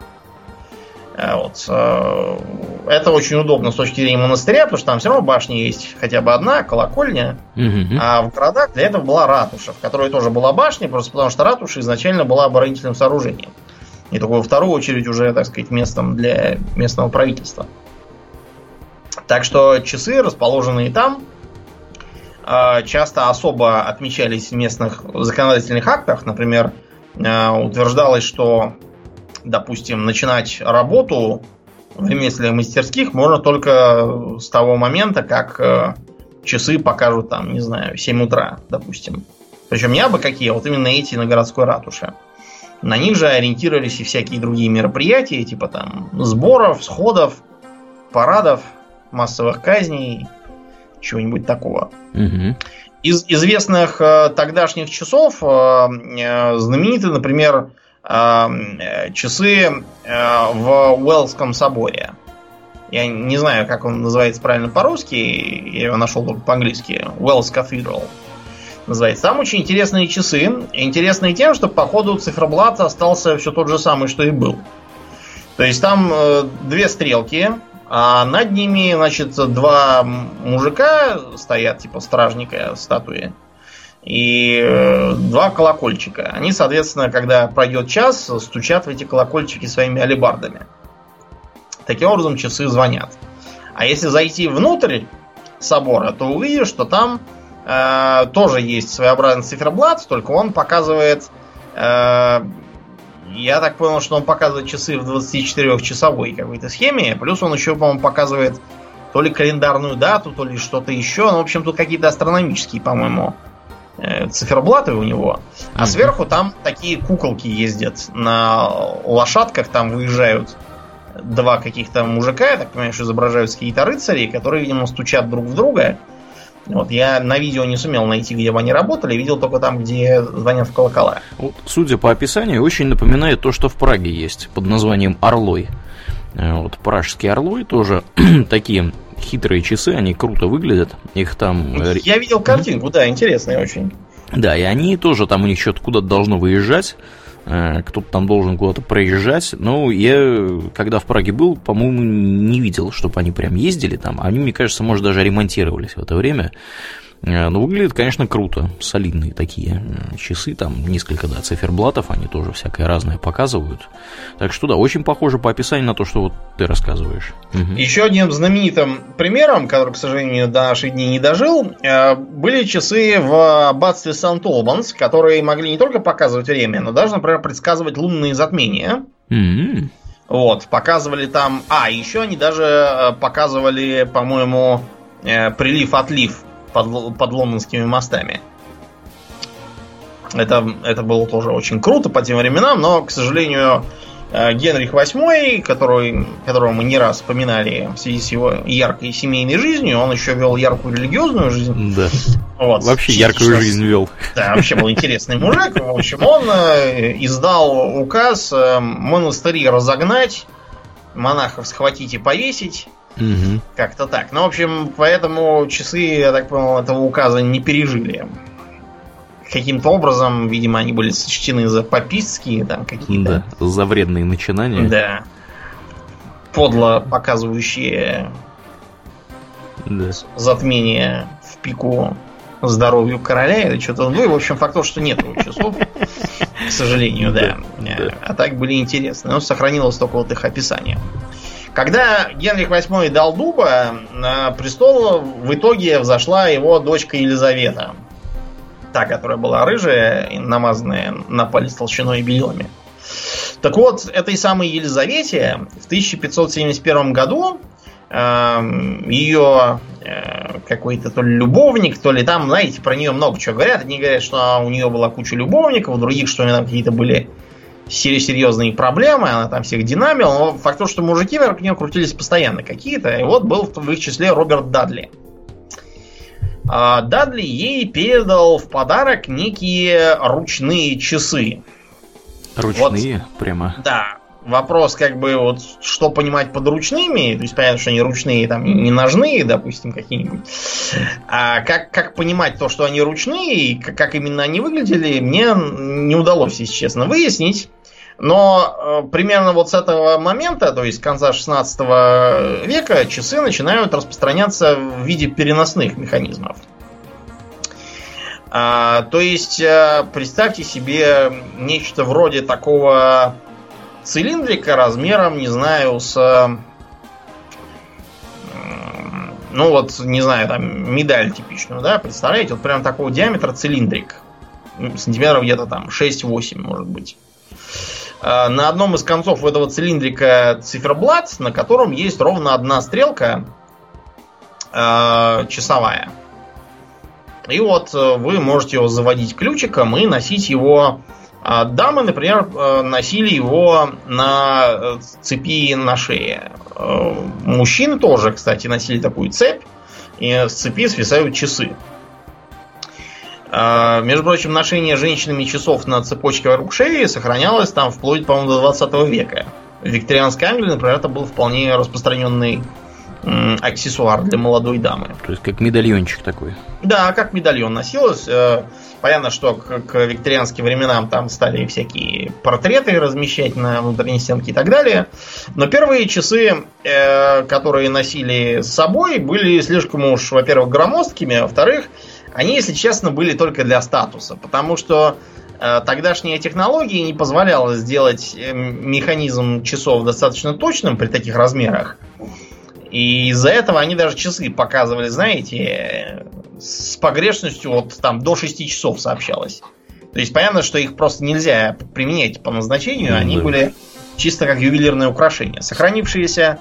[SPEAKER 2] Э, вот. Э, это очень удобно с точки зрения монастыря, потому что там все равно башня есть хотя бы одна, колокольня. Угу. А в городах для этого была ратуша, в которой тоже была башня, просто потому что ратуша изначально была оборонительным сооружением. И только во вторую очередь уже, так сказать, местом для местного правительства. Так что часы, расположенные там, а, часто особо отмечались в местных законодательных актах. Например, а, утверждалось, что, допустим, начинать работу в ремесленных мастерских можно только с того момента, как э, часы покажут там, не знаю, 7 утра, допустим. Причем не абы какие, а вот именно эти на городской ратуше. На них же ориентировались и всякие другие мероприятия, типа там сборов, сходов, парадов, массовых казней, чего-нибудь такого.
[SPEAKER 1] Мгм.
[SPEAKER 2] Из известных э, тогдашних часов э, э, знамениты, например, э, э, часы э, в Уэллском соборе. Я не знаю, как он называется правильно по-русски, я его нашел только по-английски. Wells Cathedral называется. Там очень интересные часы. Интересные тем, что по ходу циферблат остался все тот же самый, что и был. То есть там э, две стрелки, а над ними, значит, два мужика стоят, типа стражника статуи. И э, два колокольчика. Они, соответственно, когда пройдет час, стучат в эти колокольчики своими алебардами. Таким образом, часы звонят. А если зайти внутрь собора, то увидишь, что там э, тоже есть своеобразный циферблат, только он показывает... э, я так понял, что он показывает часы в 24-часовой какой-то схеме, плюс он еще, по-моему, показывает то ли календарную дату, то ли что-то еще. Ну, в общем, тут какие-то астрономические, по-моему, э, циферблаты у него. А сверху там такие куколки ездят на лошадках, там выезжают два каких-то мужика, я так понимаю, что изображаются какие-то рыцари, которые, видимо, стучат друг в друга. Вот, я на видео не сумел найти, где бы они работали, видел только там, где звонят в колокола.
[SPEAKER 1] Вот, судя по описанию, очень напоминает то, что в Праге есть под названием Орлой. Э, Вот пражские орлой тоже [clears throat] такие хитрые часы, они круто выглядят. Их там э,
[SPEAKER 2] Я видел картинку, да, интересная очень.
[SPEAKER 1] Да, и они тоже там у них что-то куда-то должно выезжать. Э, Кто-то там должен куда-то проезжать. Но я, когда в Праге был, по-моему, не видел, чтобы они прям ездили там. Они, мне кажется, может, даже ремонтировались в это время. Э, Но выглядит, конечно, круто. Солидные такие часы. Там несколько, да, циферблатов. Они тоже всякое разное показывают. Так что, да, очень похоже по описанию на то, что вот ты рассказываешь. Мгм.
[SPEAKER 2] Еще одним знаменитым примером, который, к сожалению, до наших дней не дожил, э, были часы в аббатстве Сант-Олбанс, которые могли не только показывать время, но даже, например, предсказывать лунные затмения.
[SPEAKER 1] М,
[SPEAKER 2] Вот, показывали там... А, еще они даже э, показывали, по-моему, прилив-отлив под, под лондонскими мостами. Это, это было тоже очень круто по тем временам, но, к сожалению, э, Генрих VIII, который, которого мы не раз вспоминали в связи с его яркой семейной жизнью, он еще вел яркую религиозную жизнь.
[SPEAKER 1] Да.
[SPEAKER 2] Вот,
[SPEAKER 1] Вообще яркую жизнь вел.
[SPEAKER 2] да, вообще был интересный мужик. В общем, он э, издал указ э, монастыри разогнать, монахов схватить и повесить.
[SPEAKER 1] Мгм.
[SPEAKER 2] Как-то так. Ну, в общем, поэтому часы, я так понял, этого указа не пережили. Каким-то образом, видимо, они были сочтены за попистские там какие-то.
[SPEAKER 1] Да, за вредные начинания.
[SPEAKER 2] Да. Подло показывающие
[SPEAKER 1] Да.
[SPEAKER 2] затмение в пику здоровью короля или что-то. Ну и, в общем, факт то, что нет часов, к сожалению, да.
[SPEAKER 1] Да.
[SPEAKER 2] А так были интересны. Но сохранилось только вот их описание. Когда Генрих VIII дал дуба, на престол в итоге взошла его дочка Елизавета. Та, которая была рыжая намазанная на палец толщиной и белилами. Так вот, этой самой Елизавете в 1571 году эм, ее э, какой-то то ли любовник, то ли там, знаете, про нее много чего говорят. Одни говорят, что у нее была куча любовников, других, что у нее там какие-то были серьезные проблемы, она там всех динамила, но факт то, что мужики вокруг нее крутились постоянно какие-то, и вот был в их числе Роберт Дадли. А Дадли ей передал в подарок некие ручные часы.
[SPEAKER 1] Ручные, прямо.
[SPEAKER 2] Да, вопрос как бы вот что понимать под ручными, то есть понятно, что они ручные, там не ножные, допустим, какие-нибудь. А как, как понимать то, что они ручные, и как, как именно они выглядели, мне не удалось, если честно, выяснить. Но э, примерно вот с этого момента, то есть конца 16 века, часы начинают распространяться в виде переносных механизмов. А, то есть, э, представьте себе нечто вроде такого цилиндрика размером, не знаю, с... Ну вот, не знаю, там, медаль типичную, да, представляете? Вот прям такого диаметра цилиндрик. Сантиметров где-то там 6-8, может быть. Э, на одном из концов этого цилиндрика циферблат, на котором есть ровно одна стрелка э, часовая. И вот э, вы можете его заводить ключиком и носить его. А дамы, например, носили его на цепи на шее. Мужчины тоже, кстати, носили такую цепь. И с цепи свисают часы. А, между прочим, ношение женщинами часов на цепочке вокруг шеи сохранялось там вплоть, по-моему, до 20 века. В викторианской Англии, например, это был вполне распространенный аксессуар для молодой дамы.
[SPEAKER 1] То есть как медальончик такой.
[SPEAKER 2] Да, как медальон носилось. Понятно, что к, к викторианским временам там стали всякие портреты размещать на внутренней стенке и так далее. Но первые часы, э, которые носили с собой, были слишком уж, во-первых, громоздкими, а во-вторых, они, если честно, были только для статуса, потому что э, тогдашняя технология не позволяла сделать э, механизм часов достаточно точным при таких размерах. И из-за этого они даже часы показывали, знаете, с погрешностью вот там до 6 часов сообщалось. То есть понятно, что их просто нельзя применять по назначению, они были чисто как ювелирное украшение. Сохранившиеся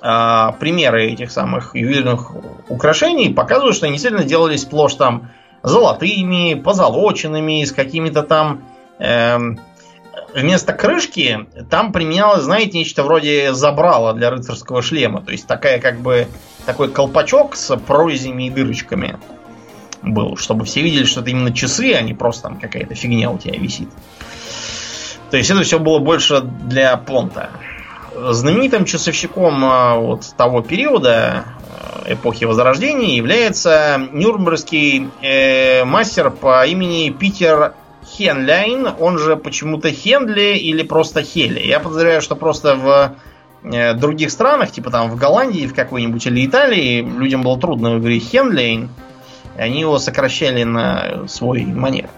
[SPEAKER 2] а, примеры этих самых ювелирных украшений показывают, что они действительно делались сплошь там золотыми, позолоченными, с какими-то там... Эм, вместо крышки там применялось, знаете, нечто вроде забрала для рыцарского шлема. То есть такая как бы такой колпачок с прорезями и дырочками был, чтобы все видели, что это именно часы, а не просто там какая-то фигня у тебя висит. То есть это все было больше для понта. Знаменитым часовщиком а, вот того периода э, эпохи Возрождения является нюрнбергский э, мастер по имени Питер Хенляйн, он же почему-то Хенли или просто Хели. Я подозреваю, что просто в э, других странах, типа там в Голландии в какой-нибудь или Италии, людям было трудно говорить Хенлейн, они его сокращали на свой манер.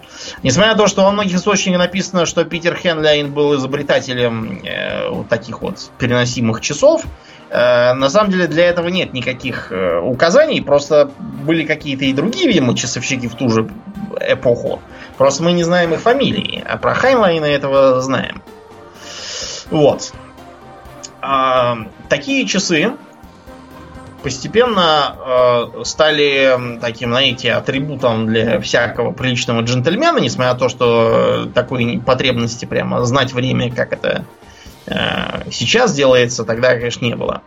[SPEAKER 2] Несмотря на то, что во многих источниках написано, что Питер Хенлайн был изобретателем э, вот таких вот переносимых часов, э, на самом деле для этого нет никаких э, указаний, просто были какие-то и другие, видимо, часовщики в ту же эпоху. Просто мы не знаем их фамилии, а про Хайнлайна этого знаем. Вот. А, такие часы постепенно э, стали таким, знаете, атрибутом для всякого приличного джентльмена, несмотря на то, что такой потребности прямо знать время, как это э, сейчас делается, тогда, конечно, не было.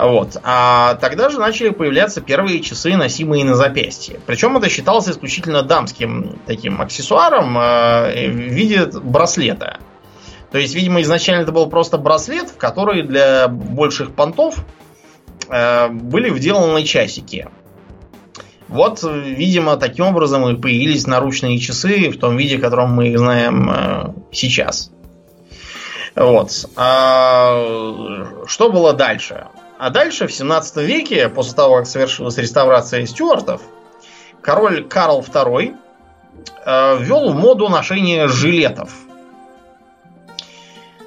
[SPEAKER 2] Вот. А тогда же начали появляться первые часы, носимые на запястье. Причем это считалось исключительно дамским таким аксессуаром э, в виде браслета. То есть, видимо, изначально это был просто браслет, в который для больших понтов Э, были вделаны часики. Вот, видимо, таким образом и появились наручные часы в том виде, в котором мы их знаем э, сейчас. Вот. А что было дальше? А дальше, в 17 веке, после того, как совершилась реставрация стюартов, король Карл II э, ввел в моду ношение жилетов.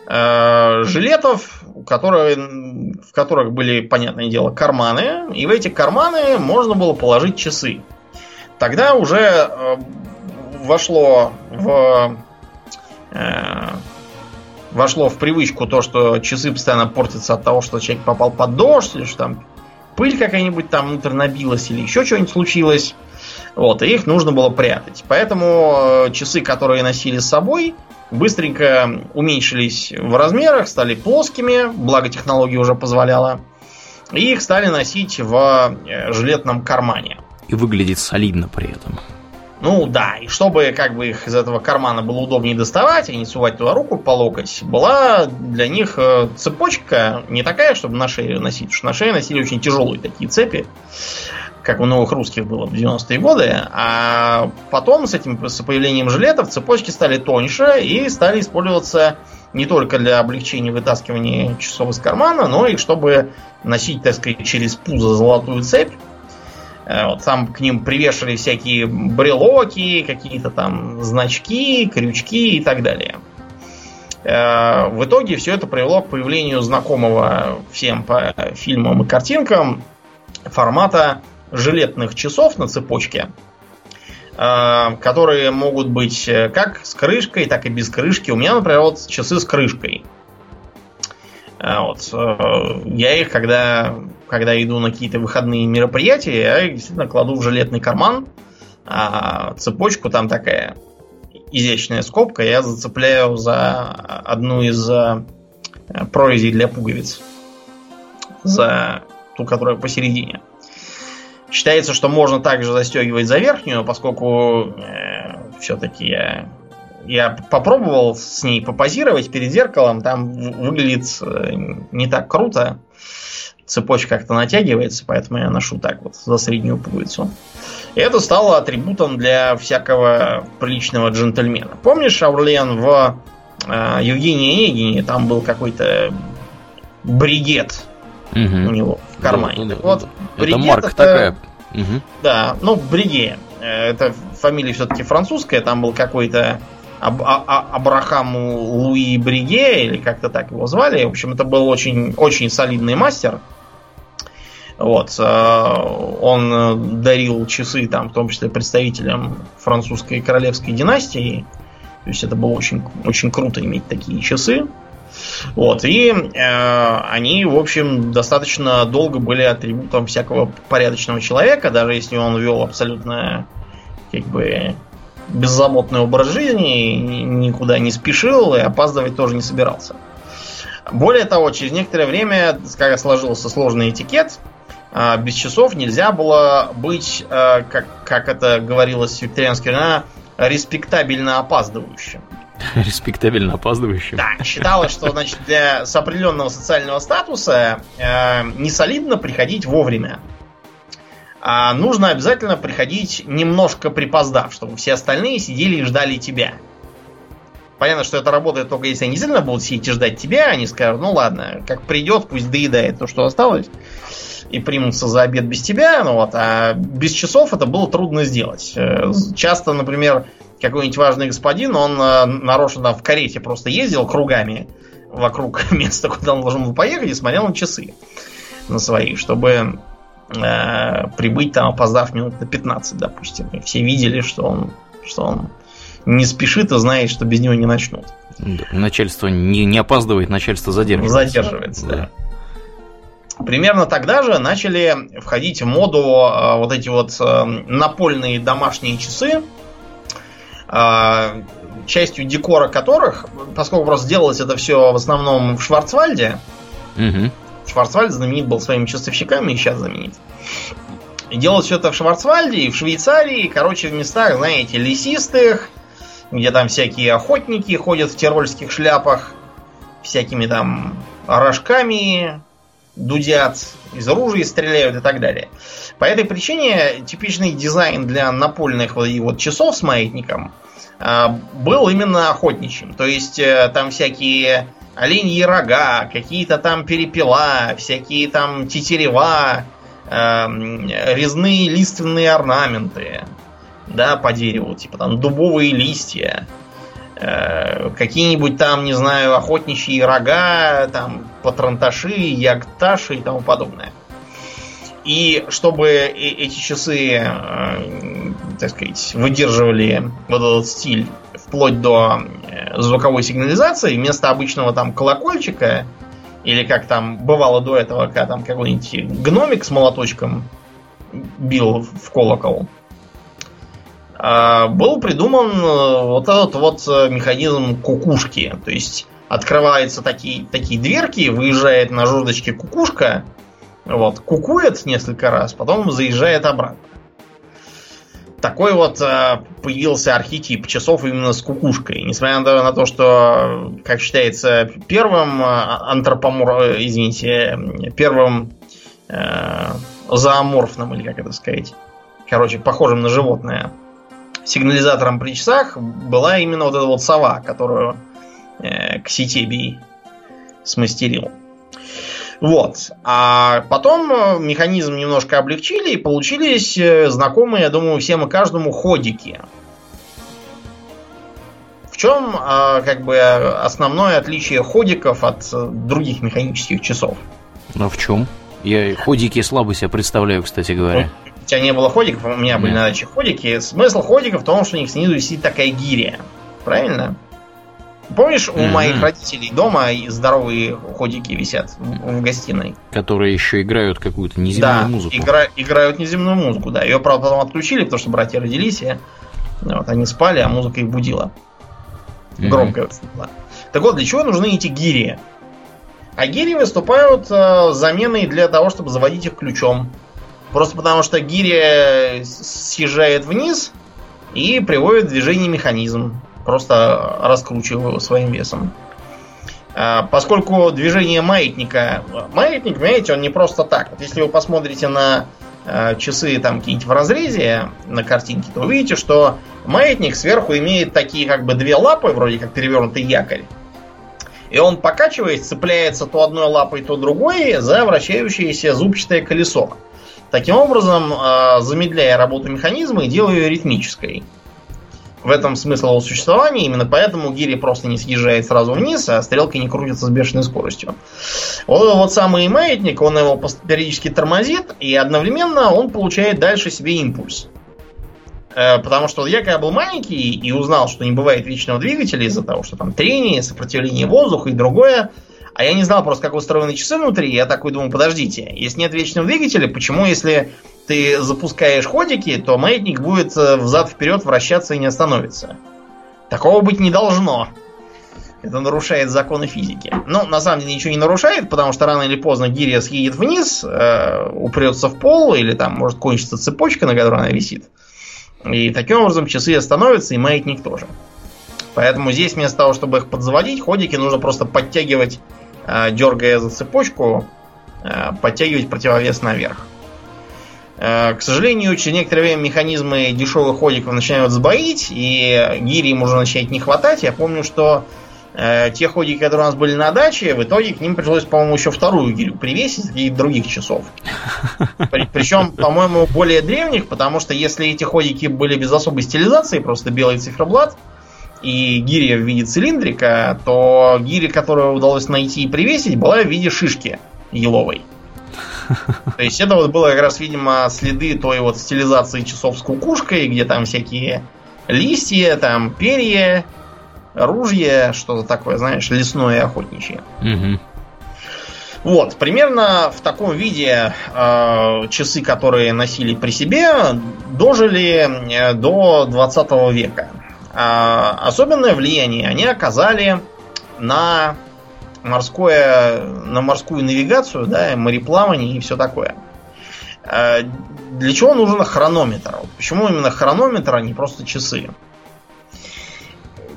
[SPEAKER 2] Жилетов которые, в которых были, понятное дело, карманы, и в эти карманы можно было положить часы. Тогда уже э, вошло в э, вошло в привычку то, что часы постоянно портятся от того, что человек попал под дождь, или что там пыль какая-нибудь там внутрь набилась, или еще что-нибудь случилось. Вот, и их нужно было прятать. Поэтому э, часы, которые носили с собой, быстренько уменьшились в размерах, стали плоскими, благо технология уже позволяла. И их стали носить в э, жилетном кармане.
[SPEAKER 1] И выглядит солидно при этом.
[SPEAKER 2] Ну да, и чтобы как бы их из этого кармана было удобнее доставать, а не сувать туда руку по локоть, была для них э, цепочка не такая, чтобы на шее носить, потому что на шее носили очень тяжелые такие цепи как у новых русских было в 90-е годы, а потом с этим с появлением жилетов цепочки стали тоньше и стали использоваться не только для облегчения вытаскивания часов из кармана, но и чтобы носить, так сказать, через пузо золотую цепь. Э, вот там к ним привешали всякие брелоки, какие-то там значки, крючки и так далее. Э, в итоге все это привело к появлению знакомого всем по фильмам и картинкам формата жилетных часов на цепочке, которые могут быть как с крышкой, так и без крышки. У меня, например, вот часы с крышкой. Вот. Я их, когда, когда иду на какие-то выходные мероприятия, я их действительно кладу в жилетный карман, а цепочку там такая изящная скобка, я зацепляю за одну из прорезей для пуговиц. За ту, которая посередине. Считается, что можно также застегивать за верхнюю, поскольку э, все-таки я, я попробовал с ней попозировать перед зеркалом, там выглядит э, не так круто. Цепочка как-то натягивается, поэтому я ношу так вот за среднюю пуговицу. И это стало атрибутом для всякого приличного джентльмена. Помнишь, Аурлен, в э, Евгении Онегине там был какой-то бригет угу. у него в кармане. Да,
[SPEAKER 1] да, вот, да. Это марка это, такая.
[SPEAKER 2] Угу. Да, ну, Бриге. Э, это фамилия все-таки французская. Там был какой-то Аб а, а Абрахам Луи Бриге, или как-то так его звали. В общем, это был очень, очень солидный мастер. Вот. Э, он дарил часы, там, в том числе представителям французской королевской династии. То есть это было очень, очень круто иметь такие часы. Вот, и э, они, в общем, достаточно долго были атрибутом всякого порядочного человека, даже если он вел абсолютно как бы беззаботный образ жизни, никуда не спешил и опаздывать тоже не собирался. Более того, через некоторое время, когда сложился сложный этикет, э, без часов нельзя было быть, э, как, как это говорилось в викторианские времена, респектабельно опаздывающим. [laughs]
[SPEAKER 1] Респектабельно опаздывающим.
[SPEAKER 2] Да, считалось, что значит, для с определенного социального статуса э, не солидно приходить вовремя. А нужно обязательно приходить немножко припоздав, чтобы все остальные сидели и ждали тебя. Понятно, что это работает только если они действительно будут сидеть и ждать тебя, они скажут, ну ладно, как придет, пусть доедает то, что осталось, и примутся за обед без тебя, ну вот, а без часов это было трудно сделать. Э, часто, например, какой-нибудь важный господин, он э, нарочно в карете просто ездил кругами вокруг [laughs] места, куда он должен был поехать, и смотрел на часы на свои, чтобы э, прибыть там, опоздав минут на 15, допустим. И все видели, что он, что он не спешит и знает, что без него не начнут.
[SPEAKER 1] Начальство не, не опаздывает, начальство задерживается.
[SPEAKER 2] Задерживается, да. да. Примерно тогда же начали входить в моду э, вот эти вот э, напольные домашние часы, а, частью декора которых, поскольку просто делалось это все в основном в Шварцвальде, угу. Шварцвальд знаменит был своими часовщиками и сейчас знаменит. И делалось все это в Шварцвальде и в Швейцарии, короче, в местах, знаете, лесистых, где там всякие охотники ходят в тирольских шляпах, всякими там рожками дудят, из оружия стреляют и так далее. По этой причине типичный дизайн для напольных вот, вот часов с маятником а, был именно охотничьим. То есть э, там всякие оленьи рога, какие-то там перепела, всякие там тетерева, эм, резные лиственные орнаменты, да, по дереву, типа там дубовые листья, э, какие-нибудь там, не знаю, охотничьи рога, там патронташи, ягташи и тому подобное. И чтобы эти часы, э, так сказать, выдерживали вот этот стиль вплоть до э, звуковой сигнализации, вместо обычного там колокольчика, или как там бывало до этого, когда там какой-нибудь гномик с молоточком бил в колокол, э, был придуман вот этот вот механизм кукушки. То есть открываются такие, такие дверки, выезжает на жердочке кукушка, вот, кукует несколько раз, потом заезжает обратно. Такой вот э, появился архетип часов именно с кукушкой. Несмотря на то, что, как считается, первым э, антропомор... Э, извините, первым э, зооморфным, или как это сказать, короче, похожим на животное, сигнализатором при часах была именно вот эта вот сова, которую э, Кситебий смастерил. Вот. А потом э, механизм немножко облегчили и получились э, знакомые, я думаю, всем и каждому ходики. В чем а, как бы основное отличие ходиков от э, других механических часов?
[SPEAKER 1] Ну в чем? Я ходики слабо себе представляю, кстати говоря.
[SPEAKER 2] У тебя не было ходиков, у меня были
[SPEAKER 1] Нет.
[SPEAKER 2] на даче ходики. Смысл ходиков в том, что у них снизу висит такая гиря. Правильно? Помнишь, у моих родителей дома и здоровые ходики висят в, в гостиной?
[SPEAKER 1] Которые еще играют какую-то неземную
[SPEAKER 2] да,
[SPEAKER 1] музыку.
[SPEAKER 2] игра- играют неземную музыку, да. Ее, правда, потом отключили, потому что братья родились, и вот, они спали, а музыка их будила. Громко очень была. Так вот, для чего нужны эти гири? А гири выступают э, заменой для того, чтобы заводить их ключом. Просто потому что гиря съезжает вниз и приводит в движение механизм. Просто раскручивая его своим весом. А, Поскольку движение маятника... Маятник, понимаете, он не просто так. Вот если вы посмотрите на э, часы там какие-нибудь в разрезе на картинке, то увидите, что маятник сверху имеет такие как бы две лапы, вроде как перевернутый якорь. И он, покачиваясь, цепляется то одной лапой, то другой за вращающееся зубчатое колесо. Таким образом, э, замедляя работу механизма и делая ее ритмической. В этом смысл его существования, именно поэтому гири просто не съезжает сразу вниз, а стрелка не крутится с бешеной скоростью. Вот вот самый маятник, он его периодически тормозит, и одновременно он получает дальше себе импульс. Э, Потому что я когда был маленький и узнал, что не бывает вечного двигателя из-за того, что там трение, сопротивление воздуха и другое, а я не знал просто, как устроены часы внутри, я такой думал, подождите, если нет вечного двигателя, почему, если ты запускаешь ходики, то маятник будет э, взад-вперед вращаться и не остановится? Такого быть не должно. Это нарушает законы физики. Но на самом деле ничего не нарушает, потому что рано или поздно гиря съедет вниз, э, упрется в пол, или там может кончиться цепочка, на которой она висит. И таким образом часы остановятся, и маятник тоже. Поэтому здесь вместо того, чтобы их подзаводить, ходики нужно просто подтягивать, э, дергая за цепочку, э, подтягивать противовес наверх. Э, К сожалению, через некоторое время механизмы дешевых ходиков начинают сбоить, и гири им уже начинает не хватать. Я помню, что э, те ходики, которые у нас были на даче, в итоге к ним пришлось, по-моему, еще вторую гирю привесить и других часов. При- Причем, по-моему, более древних, потому что если эти ходики были без особой стилизации, просто белый циферблат и гиря в виде цилиндрика, то гиря, которую удалось найти и привесить, была в виде шишки еловой. То есть это вот было как раз, видимо, следы той вот стилизации часов с кукушкой, где там всякие листья, там перья, ружья, что-то такое, знаешь, лесное охотничье. Вот, примерно в таком виде э, часы, которые носили при себе, дожили э, до 20 века. А особенное влияние они оказали на морское, на морскую навигацию, да, мореплавание и все такое. Э, Для чего нужен хронометр? Почему именно хронометр, а не просто часы?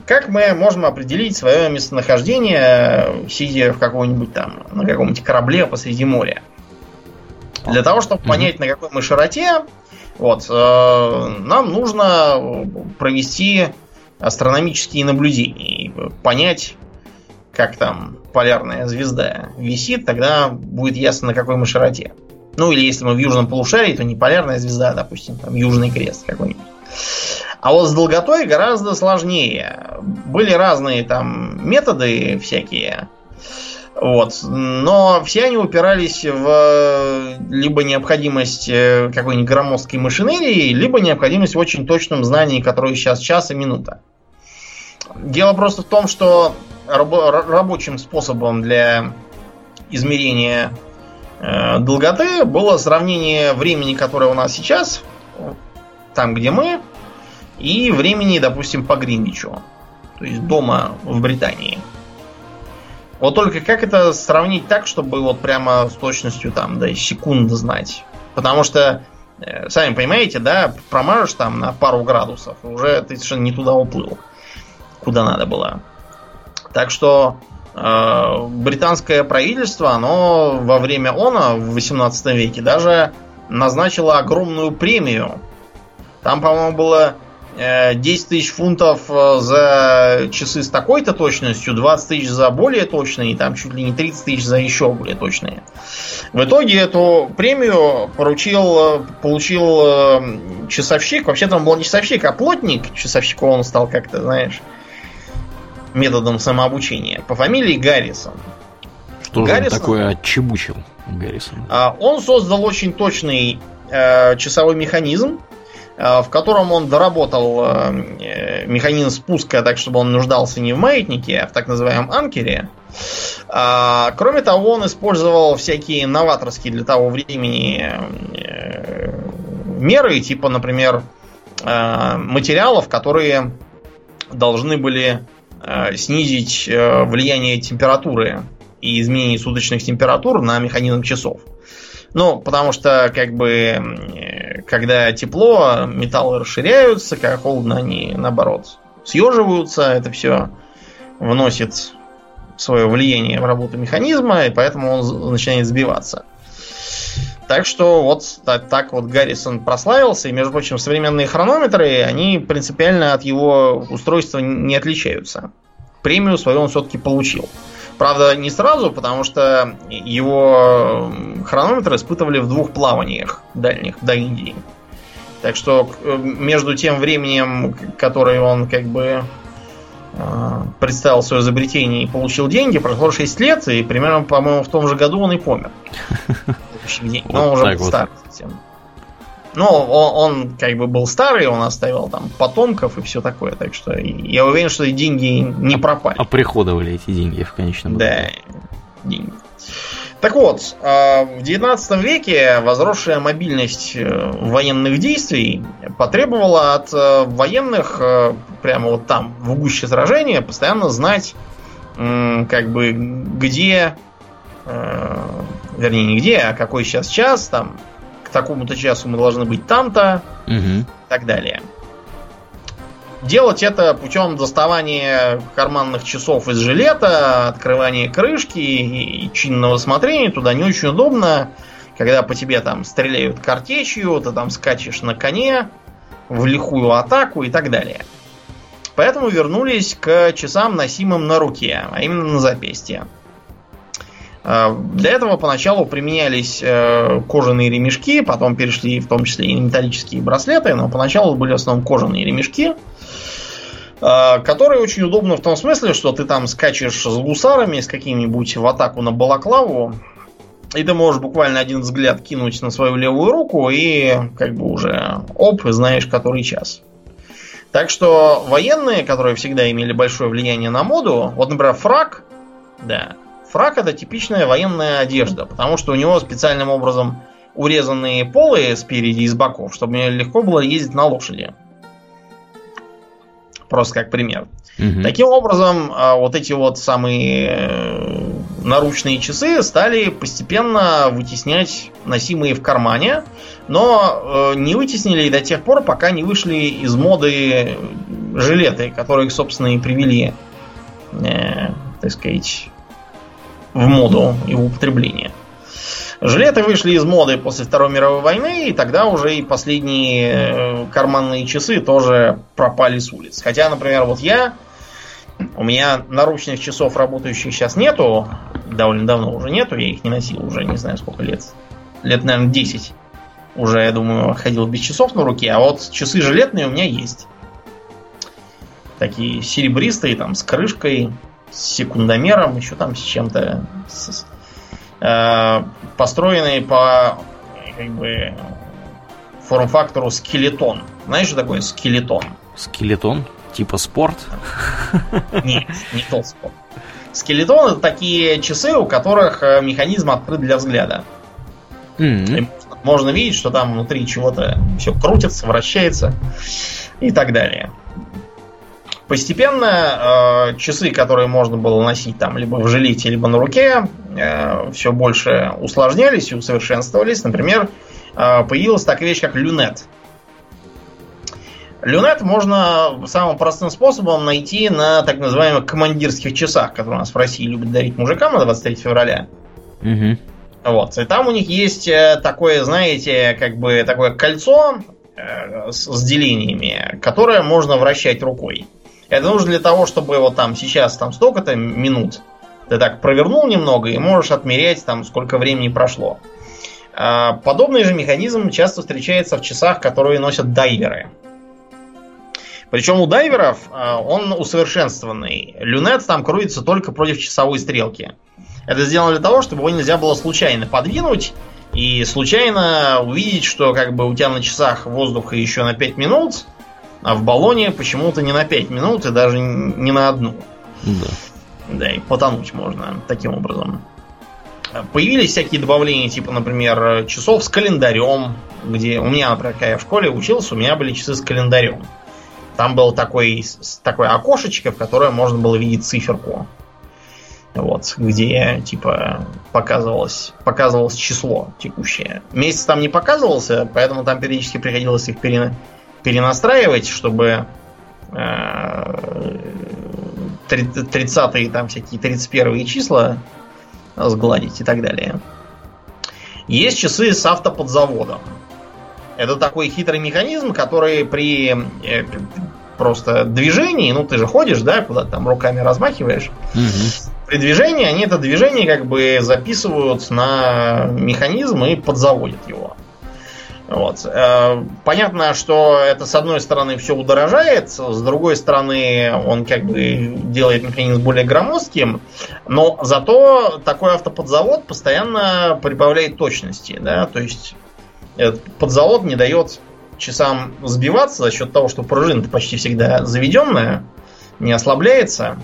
[SPEAKER 2] Как мы можем определить свое местонахождение, сидя в каком-нибудь там, на каком-нибудь корабле посреди моря? Для того, чтобы понять, на какой мы широте, вот, э, нам нужно провести астрономические наблюдения и понять, как там полярная звезда висит, тогда будет ясно, на какой мы широте. Ну, или если мы в южном полушарии, то не полярная звезда, а, допустим, там Южный крест какой-нибудь. А вот с долготой гораздо сложнее. Были разные там методы всякие. Вот. Но все они упирались в э, либо необходимость э, какой-нибудь громоздкой машинерии, либо необходимость в очень точном знании, которое сейчас час и минута. Дело просто в том, что рабо- р- рабочим способом для измерения э, долготы было сравнение времени, которое у нас сейчас, там, где мы, и времени, допустим, по Гринвичу. То есть дома в Британии. Вот только как это сравнить так, чтобы вот прямо с точностью там до секунд знать? Потому что, э, сами понимаете, да, промажешь там на пару градусов, уже ты совершенно не туда уплыл, куда надо было. Так что э, британское правительство, оно во время ОНА в 18 веке даже назначило огромную премию. Там, по-моему, было э, 10 тысяч фунтов э, за часы с такой-то точностью, 20 тысяч за более точные, и там чуть ли не 30 тысяч за еще более точные. В итоге эту премию поручил, э, получил э, часовщик. Вообще-то он был не часовщик, а плотник. Часовщиком он стал как-то, знаешь, методом самообучения. По фамилии Гаррисон.
[SPEAKER 1] Что же он
[SPEAKER 2] Гаррисон?
[SPEAKER 1] такое отчебучил Гаррисон?
[SPEAKER 2] А, Он создал очень точный э, часовой механизм, э, в котором он доработал э, механизм спуска так, чтобы он нуждался не в маятнике, а в так называемом анкере. А, кроме того, он использовал всякие новаторские для того времени меры, типа, например, материалов, которые должны были снизить влияние температуры и изменений суточных температур на механизм часов. Ну, потому что, как бы, когда тепло, металлы расширяются, когда холодно, они, наоборот, съеживаются. Это все вносит свое влияние в работу механизма, и поэтому он начинает сбиваться. Так что вот так, вот Гаррисон прославился, и, между прочим, современные хронометры, они принципиально от его устройства не отличаются. Премию свою он все-таки получил. Правда, не сразу, потому что его хронометр испытывали в двух плаваниях дальних до Индии. Так что э, между тем временем, которое он как бы э, представил свое изобретение и получил деньги, прошло 6 лет, и примерно, по-моему, в том же году он и помер. [laughs] Но он уже был старый совсем. Ну, он, он как бы был старый, он оставил там потомков и все такое, так что я уверен, что деньги не пропали.
[SPEAKER 1] А приходовали эти деньги в конечном
[SPEAKER 2] итоге. Да, деньги. Так вот, а, в 19 веке возросшая мобильность э, военных действий потребовала от э, военных э, прямо вот там, в гуще сражения, постоянно знать, как бы, где, вернее, не где, а какой сейчас час, там, к такому-то часу мы должны быть там-то угу. и так далее. Делать это путем доставания карманных часов из жилета, открывания крышки и чинного смотрения туда не очень удобно, когда по тебе там стреляют картечью, ты там скачешь на коне в лихую атаку и так далее. Поэтому вернулись к часам, носимым на руке, а именно на запястье. Э, для этого поначалу применялись э, кожаные ремешки, потом перешли в том числе и металлические браслеты, но поначалу были в основном кожаные ремешки, э, которые очень удобны в том смысле, что ты там скачешь с гусарами, с какими-нибудь в атаку на балаклаву, и ты можешь буквально один взгляд кинуть на свою левую руку и как бы уже оп, знаешь, который час. Так что военные, которые всегда имели большое влияние на моду, вот, например, фраг, да, Фрак это типичная военная одежда, потому что у него специальным образом урезанные полы спереди и с боков, чтобы легко было ездить на лошади. Просто как пример. Угу. Таким образом, а, вот эти вот самые э, наручные часы стали постепенно вытеснять носимые в кармане, но э, не вытеснили до тех пор, пока не вышли из моды жилеты, которые, собственно, и привели, э, так сказать, в моду и в употребление. Жилеты вышли из моды после Второй мировой войны, и тогда уже и последние э, карманные часы тоже пропали с улиц. Хотя, например, вот я, у меня наручных часов работающих сейчас нету, довольно давно уже нету, я их не носил уже не знаю сколько лет. Лет, наверное, 10 уже, я думаю, ходил без часов на руке, а вот часы жилетные у меня есть. Такие серебристые, там, с крышкой, с секундомером, еще там с чем-то. Э, построенные по как бы форм-фактору скелетон. Знаешь, что такое скелетон?
[SPEAKER 1] Скелетон? Типа спорт?
[SPEAKER 2] Нет, не тот спорт. Скелетон это такие часы, у которых э, механизм открыт для взгляда. Mm-hmm. Можно видеть, что там внутри чего-то все крутится, вращается и так далее. Постепенно э, часы, которые можно было носить там либо в жилете, либо на руке, э, все больше усложнялись и усовершенствовались. Например, э, появилась такая вещь, как люнет. Люнет можно самым простым способом найти на так называемых командирских часах, которые у нас в России любят дарить мужикам на 23 февраля. Угу. Вот. И там у них есть э, такое, знаете, как бы такое кольцо э, с делениями, которое можно вращать рукой. Это нужно для того, чтобы вот там сейчас там столько-то минут ты так провернул немного и можешь отмерять там сколько времени прошло. А, подобный же механизм часто встречается в часах, которые носят дайверы. Причем у дайверов а, он усовершенствованный. Люнет там крутится только против часовой стрелки. Это сделано для того, чтобы его нельзя было случайно подвинуть и случайно увидеть, что как бы у тебя на часах воздуха еще на 5 минут, а в баллоне почему-то не на 5 минут и даже не на одну.
[SPEAKER 1] Да.
[SPEAKER 2] Да, и потонуть можно таким образом. Появились всякие добавления, типа, например, часов с календарем, где у меня, например, когда я в школе учился, у меня были часы с календарем. Там было такое, такое окошечко, в которое можно было видеть циферку. Вот, где, типа, показывалось, показывалось число текущее. Месяц там не показывался, поэтому там периодически приходилось их пере, перенастраивать, чтобы э, 30-е, там всякие 31 числа сгладить и так далее. Есть часы с автоподзаводом. Это такой хитрый механизм, который при э, просто движении, ну ты же ходишь, да, куда там руками размахиваешь. Угу. При движении они это движение как бы записывают на механизм и подзаводят его. Вот. Э, понятно, что это с одной стороны все удорожает, с другой стороны он как бы делает механизм более громоздким, но зато такой автоподзавод постоянно прибавляет точности, да, то есть этот подзавод не дает часам сбиваться за счет того, что пружина почти всегда заведенная, не ослабляется.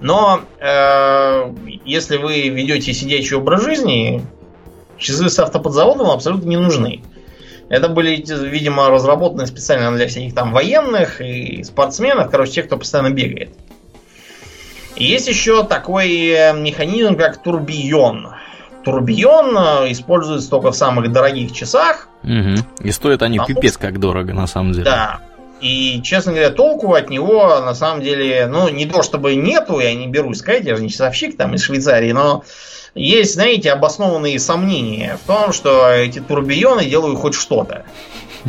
[SPEAKER 2] Но э, если вы ведете сидячий образ жизни, часы с автоподзаводом абсолютно не нужны. Это были, видимо, разработаны специально для всяких там военных и спортсменов, короче, тех, кто постоянно бегает. И есть еще такой э, механизм, как турбион. Турбион э, используется только в самых дорогих часах.
[SPEAKER 1] Угу. И стоят они а пипец как дорого, на самом деле.
[SPEAKER 2] Да. И, честно говоря, толку от него, на самом деле, ну, не то чтобы нету, я не берусь сказать, я же не часовщик там из Швейцарии, но есть, знаете, обоснованные сомнения в том, что эти турбионы делают хоть что-то.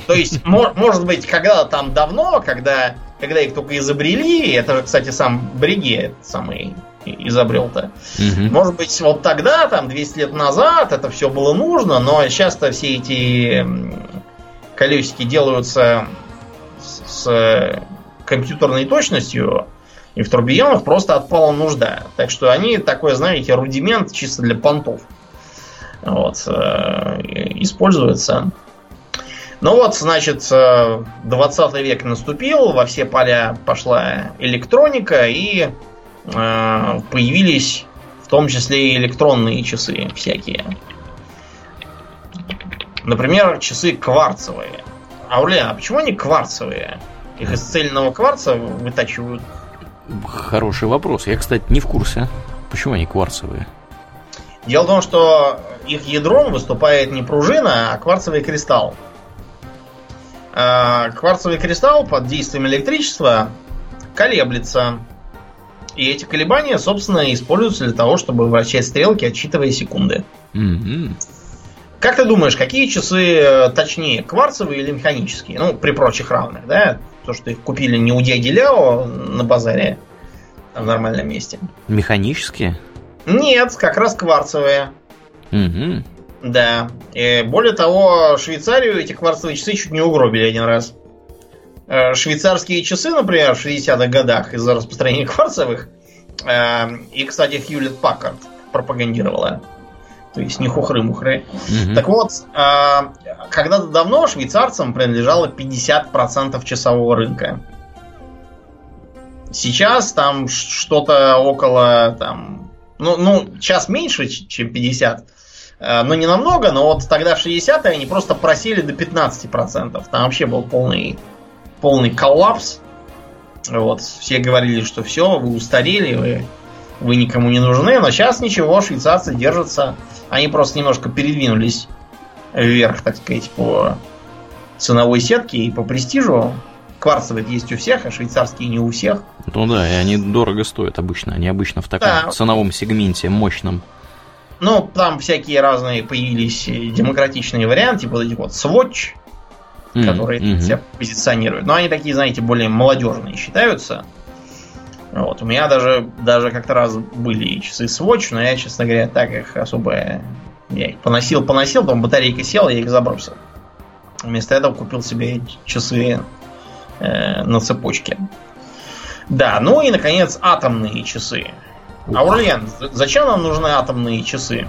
[SPEAKER 2] То есть, может быть, когда там давно, когда, когда их только изобрели, это же, кстати, сам Бриге самый изобрел-то. Угу. Может быть, вот тогда, там, 200 лет назад, это все было нужно, но сейчас-то все эти колесики делаются с, с компьютерной точностью, и в турбионах просто отпала нужда. Так что они такой, знаете, рудимент чисто для понтов. Вот, э, используется. Ну вот, значит, 20 э, век наступил, во все поля пошла электроника, и э, появились в том числе и электронные часы всякие. Например, часы кварцевые. Аурлиан, а почему они кварцевые? Их из цельного кварца вытачивают
[SPEAKER 1] Хороший вопрос. Я, кстати, не в курсе. Почему они кварцевые?
[SPEAKER 2] Дело в том, что их ядром выступает не пружина, а кварцевый кристалл. А, кварцевый кристалл под действием электричества колеблется. И эти колебания, собственно, используются для того, чтобы вращать стрелки, отсчитывая секунды. Mm-hmm. Как ты думаешь, какие часы э, точнее, кварцевые или механические? Ну, при прочих равных, да? То, что их купили не у дяди Ляо на базаре, а в нормальном месте.
[SPEAKER 1] Механические?
[SPEAKER 2] Нет, как раз кварцевые.
[SPEAKER 1] Угу.
[SPEAKER 2] Да. И более того, Швейцарию эти кварцевые часы чуть не угробили один раз. Э, швейцарские часы, например, в 60-х годах из-за распространения [laughs] кварцевых, э, и, кстати, Хьюлет Паккард пропагандировала то есть не хухры-мухры. Угу. Так вот, а, когда-то давно швейцарцам принадлежало 50% часового рынка. Сейчас там что-то около там, ну, ну, час меньше, чем 50, а, но не намного, но вот тогда в 60-е они просто просели до 15%. Там вообще был полный, полный коллапс. Вот, все говорили, что все, вы устарели, вы, вы никому не нужны, но сейчас ничего, швейцарцы держатся они просто немножко передвинулись вверх, так сказать, по ценовой сетке и по престижу. Кварцевые есть у всех, а швейцарские не у всех.
[SPEAKER 1] Ну да, и они дорого стоят обычно. Они обычно в таком да. ценовом сегменте мощном.
[SPEAKER 2] Ну, там всякие разные появились демократичные варианты, типа вот эти вот Swatch, mm-hmm. которые mm-hmm. себя позиционируют. Но они такие, знаете, более молодежные считаются. Вот. У меня даже, даже как-то раз были часы Swatch, но я, честно говоря, так их особо... Я их поносил, поносил, потом батарейка села, я их забросил. Вместо этого купил себе часы э, на цепочке. Да, ну и, наконец, атомные часы. Аурлиен, зачем нам нужны атомные часы?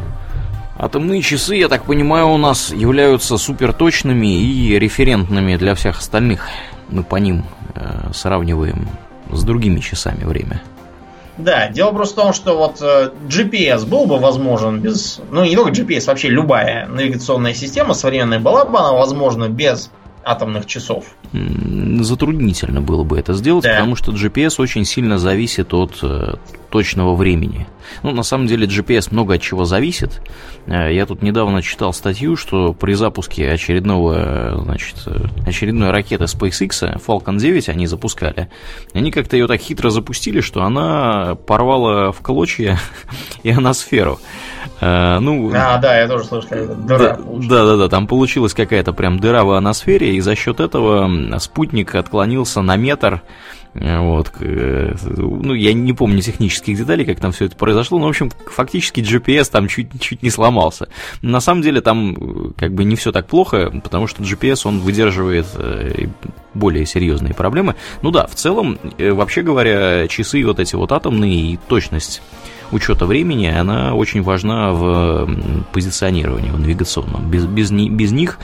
[SPEAKER 1] Атомные часы, я так понимаю, у нас являются суперточными и референтными для всех остальных. Мы по ним э, сравниваем с другими часами время.
[SPEAKER 2] Да, дело просто в том, что вот э, GPS был бы возможен без... Ну, не только GPS, вообще любая навигационная система современная была бы она возможна без атомных часов.
[SPEAKER 1] Затруднительно было бы это сделать, да. потому что GPS очень сильно зависит от э, точного времени. Ну, на самом деле, GPS много от чего зависит. Э, я тут недавно читал статью, что при запуске очередного, значит, очередной ракеты SpaceX, Falcon 9 они запускали, они как-то ее так хитро запустили, что она порвала в клочья [laughs] ионосферу.
[SPEAKER 2] А, ну, а, да, я тоже слышал,
[SPEAKER 1] дыра. Да, да, да, там получилась какая-то прям дыра в ионосфере, и за счет этого спутник отклонился на метр вот. Э, ну, я не помню технических деталей, как там все это произошло, но, в общем, фактически GPS там чуть, чуть не сломался. На самом деле там э, как бы не все так плохо, потому что GPS, он выдерживает э, более серьезные проблемы. Ну да, в целом, вообще говоря, часы вот эти вот атомные и точность учета времени, она очень важна в позиционировании, в навигационном. Без, без, без них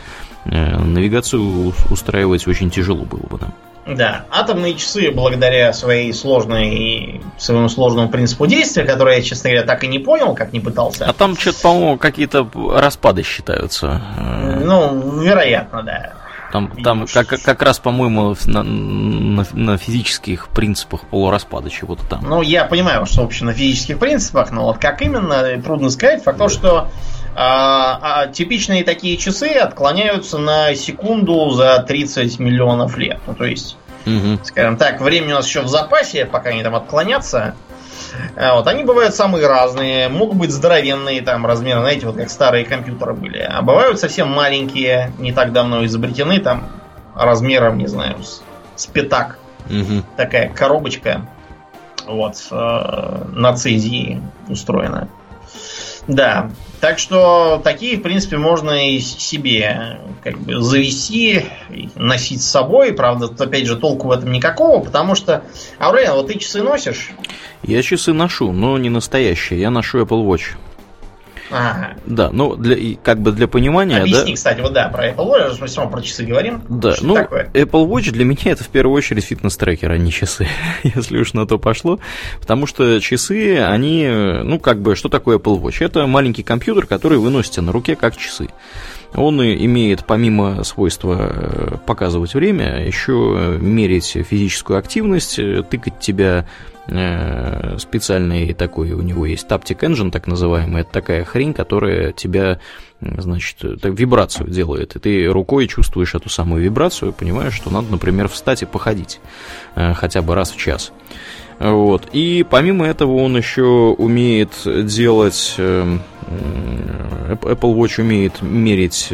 [SPEAKER 1] навигацию устраивать очень тяжело было бы нам.
[SPEAKER 2] Да, атомные часы, благодаря своей сложной, своему сложному принципу действия, который я, честно говоря, так и не понял, как не пытался.
[SPEAKER 1] А там что-то, по-моему, какие-то распады считаются.
[SPEAKER 2] Ну, вероятно, да.
[SPEAKER 1] Там, там как, как раз, по-моему, на, на, на физических принципах полураспада чего-то там.
[SPEAKER 2] Ну, я понимаю, что, в общем, на физических принципах, но вот как именно, трудно сказать. Факт то, что а, а типичные такие часы отклоняются на секунду за 30 миллионов лет. Ну, то есть, угу. скажем так, времени у нас еще в запасе, пока они там отклонятся. А вот, они бывают самые разные, могут быть здоровенные, там, размеры, знаете, вот как старые компьютеры были. А бывают совсем маленькие, не так давно изобретены, там, размером, не знаю, с, с пятак. Угу. Такая коробочка, вот, э, на цезии устроена. Да, так что такие, в принципе, можно и себе как бы завести, носить с собой. Правда, опять же, толку в этом никакого, потому что... Аурелиан, вот ты часы носишь?
[SPEAKER 1] Я часы ношу, но не настоящие. Я ношу Apple Watch. Ага. Да, ну, для, как бы для понимания...
[SPEAKER 2] Объясни, да, кстати, вот да, про Apple Watch, мы все равно про часы говорим.
[SPEAKER 1] Да, что ну, такое? Apple Watch для меня это в первую очередь фитнес-трекер, а не часы, [laughs] если уж на то пошло. Потому что часы, они, ну, как бы, что такое Apple Watch? Это маленький компьютер, который вы носите на руке, как часы. Он имеет, помимо свойства э, показывать время, еще мерить физическую активность, э, тыкать тебя специальный такой у него есть Taptic Engine, так называемый. Это такая хрень, которая тебя, значит, так, вибрацию делает. И ты рукой чувствуешь эту самую вибрацию, понимаешь, что надо, например, встать и походить э, хотя бы раз в час. Вот. И помимо этого он еще умеет делать... Э, Apple Watch умеет мерить,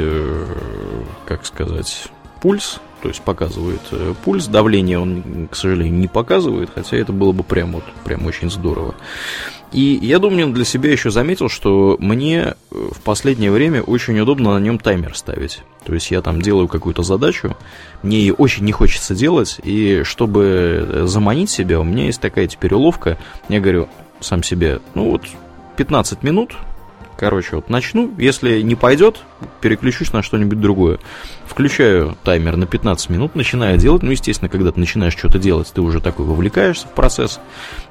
[SPEAKER 1] как сказать, пульс то есть показывает э, пульс, давление он, к сожалению, не показывает, хотя это было бы прям вот, прям очень здорово. И я думаю, для себя еще заметил, что мне э, в последнее время очень удобно на нем таймер ставить. То есть я там делаю какую-то задачу, мне ее очень не хочется делать, и чтобы э, заманить себя, у меня есть такая теперь уловка, я говорю сам себе, ну вот 15 минут, Короче, вот начну, если не пойдет, переключусь на что-нибудь другое. Включаю таймер на 15 минут, начинаю делать. Ну, естественно, когда ты начинаешь что-то делать, ты уже такой вовлекаешься в процесс,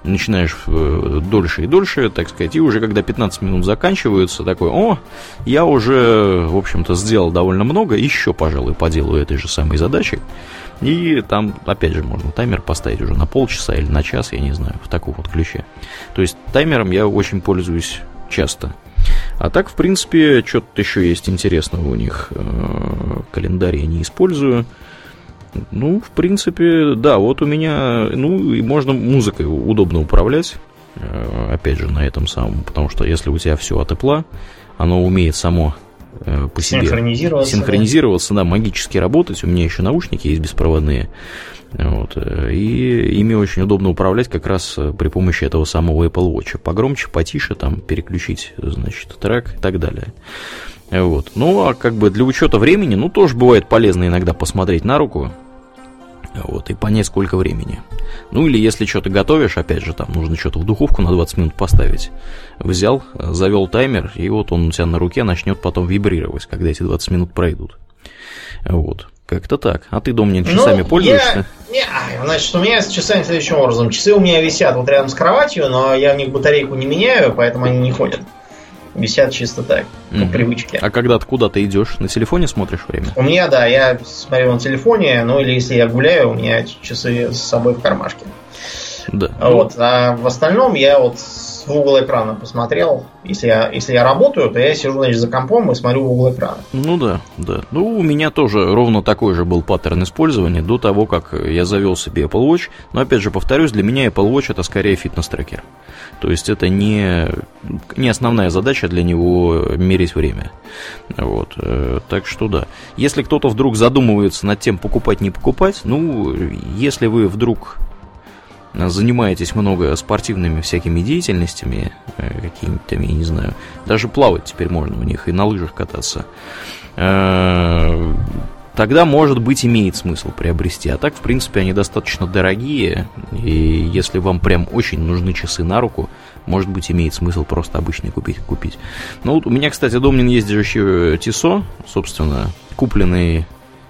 [SPEAKER 1] начинаешь э, дольше и дольше, так сказать, и уже когда 15 минут заканчиваются, такой, о, я уже, в общем-то, сделал довольно много, еще, пожалуй, поделаю этой же самой задачей. И там, опять же, можно таймер поставить уже на полчаса или на час, я не знаю, в таком вот ключе. То есть таймером я очень пользуюсь часто. А так, в принципе, что-то еще есть интересного у них. Э, календарь я не использую. Ну, в принципе, да, вот у меня, ну, и можно музыкой удобно управлять. Э, опять же, на этом самом, потому что если у тебя все от Apple, оно умеет само по себе синхронизироваться, синхронизироваться да. да, магически работать. У меня еще наушники есть беспроводные. Вот. Э, и ими очень удобно управлять как раз э, при помощи этого самого Apple Watch. Погромче, потише, там, переключить, значит, трек и так далее. Вот. Ну, а как бы для учета времени, ну, тоже бывает полезно иногда посмотреть на руку. Вот, и понять, сколько времени. Ну или если что-то готовишь, опять же, там нужно что-то в духовку на 20 минут поставить. Взял, завел таймер, и вот он у тебя на руке начнет потом вибрировать, когда эти 20 минут пройдут. Вот. Как-то так. А ты, Домнин, ну, часами ну, пользуешься?
[SPEAKER 2] Я... Не, значит, у меня с часами следующим образом. Часы у меня висят вот рядом с кроватью, но я в них батарейку не меняю, поэтому они не ходят. Висят чисто так, mm. по привычке.
[SPEAKER 1] А когда ты куда-то идешь, на телефоне смотришь время?
[SPEAKER 2] У меня, да, я смотрю на телефоне, ну или если я гуляю, у меня часы с собой в кармашке. Да. Вот. А в остальном я вот в угол экрана посмотрел. Если я, если я работаю, то я сижу, значит, за компом и смотрю в угол экрана.
[SPEAKER 1] Ну да, да. Ну, у меня тоже ровно такой же был паттерн использования до того, как я завел себе Apple Watch. Но опять же, повторюсь, для меня Apple Watch это скорее фитнес-трекер. То есть это не, не основная задача для него мерить время. Вот. Э, так что да. Если кто-то вдруг задумывается над тем, покупать, не покупать, ну, если вы вдруг занимаетесь много спортивными всякими деятельностями, э, какими-то, я не знаю, даже плавать теперь можно у них и на лыжах кататься, э, тогда, может быть, имеет смысл приобрести. А так, в принципе, они достаточно дорогие, и если вам прям очень нужны часы на руку, может быть, имеет смысл просто обычный купить. купить. Ну, вот у меня, кстати, Домнин есть еще Тисо, собственно, купленный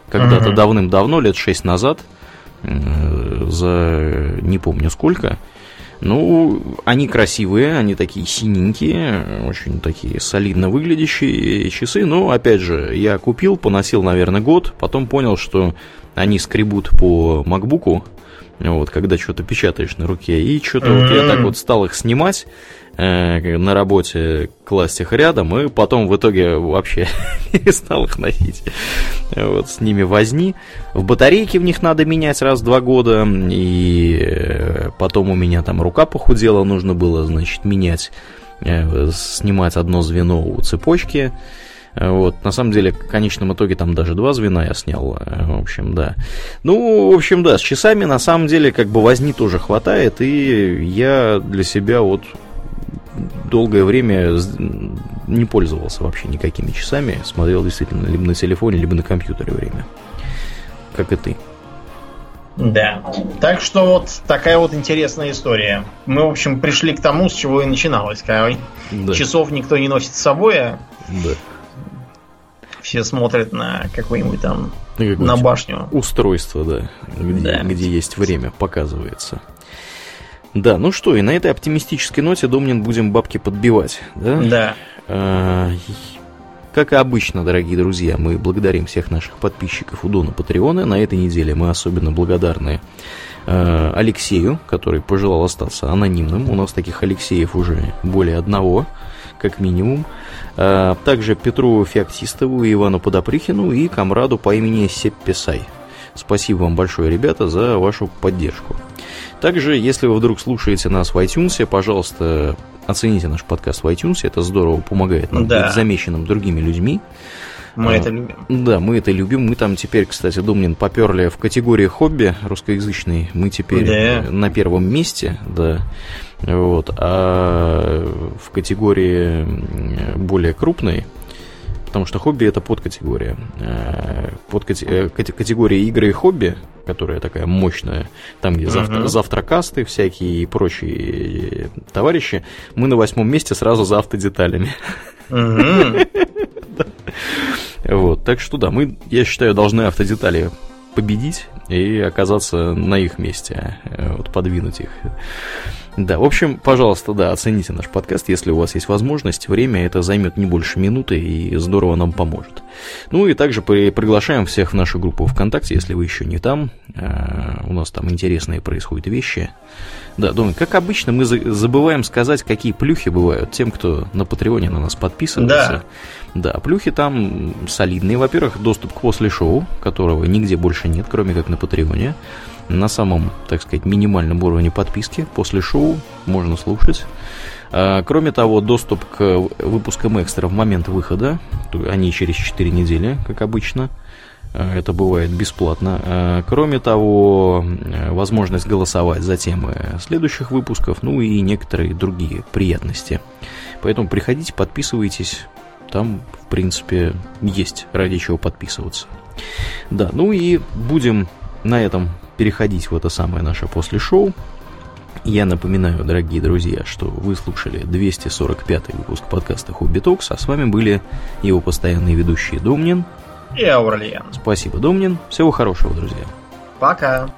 [SPEAKER 1] когда-то uh-huh. давным-давно, лет 6 назад – Э, за не помню сколько. Ну, они красивые, они такие синенькие, очень такие солидно выглядящие часы. Но, опять же, я купил, поносил, наверное, год, потом понял, что они скребут по макбуку, вот, когда что-то печатаешь на руке, и что-то mm-hmm. вот я так вот стал их снимать, Э, на работе класть их рядом, и потом в итоге вообще [laughs] перестал их носить. Вот с ними возни. В батарейке в них надо менять раз в два года, и э, потом у меня там рука похудела, нужно было, значит, менять, э, снимать одно звено у цепочки. Вот, на самом деле, в конечном итоге там даже два звена я снял. В общем, да. Ну, в общем, да, с часами на самом деле как бы возни тоже хватает, и я для себя вот долгое время не пользовался вообще никакими часами, смотрел действительно либо на телефоне, либо на компьютере время. Как и ты.
[SPEAKER 2] Да. Так что вот такая вот интересная история. Мы, в общем, пришли к тому, с чего и начиналось. Когда да. часов никто не носит с собой, а да. Все смотрят на какой-нибудь там на башню.
[SPEAKER 1] Устройство, да, где, да. где есть время, показывается. Да, ну что, и на этой оптимистической ноте, Домнин, будем бабки подбивать, да?
[SPEAKER 2] Да.
[SPEAKER 1] А, как и обычно, дорогие друзья, мы благодарим всех наших подписчиков у Дона Патреона. На этой неделе мы особенно благодарны э, Алексею, который пожелал остаться анонимным. У нас таких Алексеев уже более одного, как минимум. Э, также Петру Феоктистову, Ивану Подоприхину и комраду по имени Сепписай. Спасибо вам большое, ребята, за вашу поддержку. Также, если вы вдруг слушаете нас в iTunes, пожалуйста, оцените наш подкаст в iTunes, это здорово помогает нам да. быть замеченным другими людьми.
[SPEAKER 2] Мы а, это любим.
[SPEAKER 1] Да, мы это любим. Мы там теперь, кстати, Думнин, поперли в категории хобби русскоязычный. Мы теперь да. на первом месте, да. Вот. А в категории более крупной потому что хобби это подкатегория. Э, под э, категория игры и хобби, которая такая мощная, там, где завтра, uh-huh. завтракасты всякие и прочие товарищи, мы на восьмом месте сразу за автодеталями. Uh-huh. [laughs] Вот, так что да, мы, я считаю, должны автодетали победить и оказаться на их месте, э, вот подвинуть их. Да, в общем, пожалуйста, да, оцените наш подкаст, если у вас есть возможность. Время это займет не больше минуты и здорово нам поможет. Ну и также при, приглашаем всех в нашу группу ВКонтакте, если вы еще не там. Э, у нас там интересные происходят вещи. Да, думаю, как обычно, мы за, забываем сказать, какие плюхи бывают тем, кто на Патреоне на нас подписывается. Да. Да, плюхи там солидные. Во-первых, доступ к после шоу, которого нигде больше нет, кроме как на Патреоне на самом, так сказать, минимальном уровне подписки. После шоу можно слушать. А, кроме того, доступ к выпускам экстра в момент выхода, они через 4 недели, как обычно, а, это бывает бесплатно. А, кроме того, возможность голосовать за темы следующих выпусков, ну и некоторые другие приятности. Поэтому приходите, подписывайтесь, там, в принципе, есть ради чего подписываться. Да, ну и будем на этом переходить в это самое наше после шоу. Я напоминаю, дорогие друзья, что вы слушали 245 выпуск подкаста Хобби Токс, а с вами были его постоянные ведущие Домнин
[SPEAKER 2] и Аурлиен.
[SPEAKER 1] Спасибо, Домнин. Всего хорошего, друзья.
[SPEAKER 2] Пока.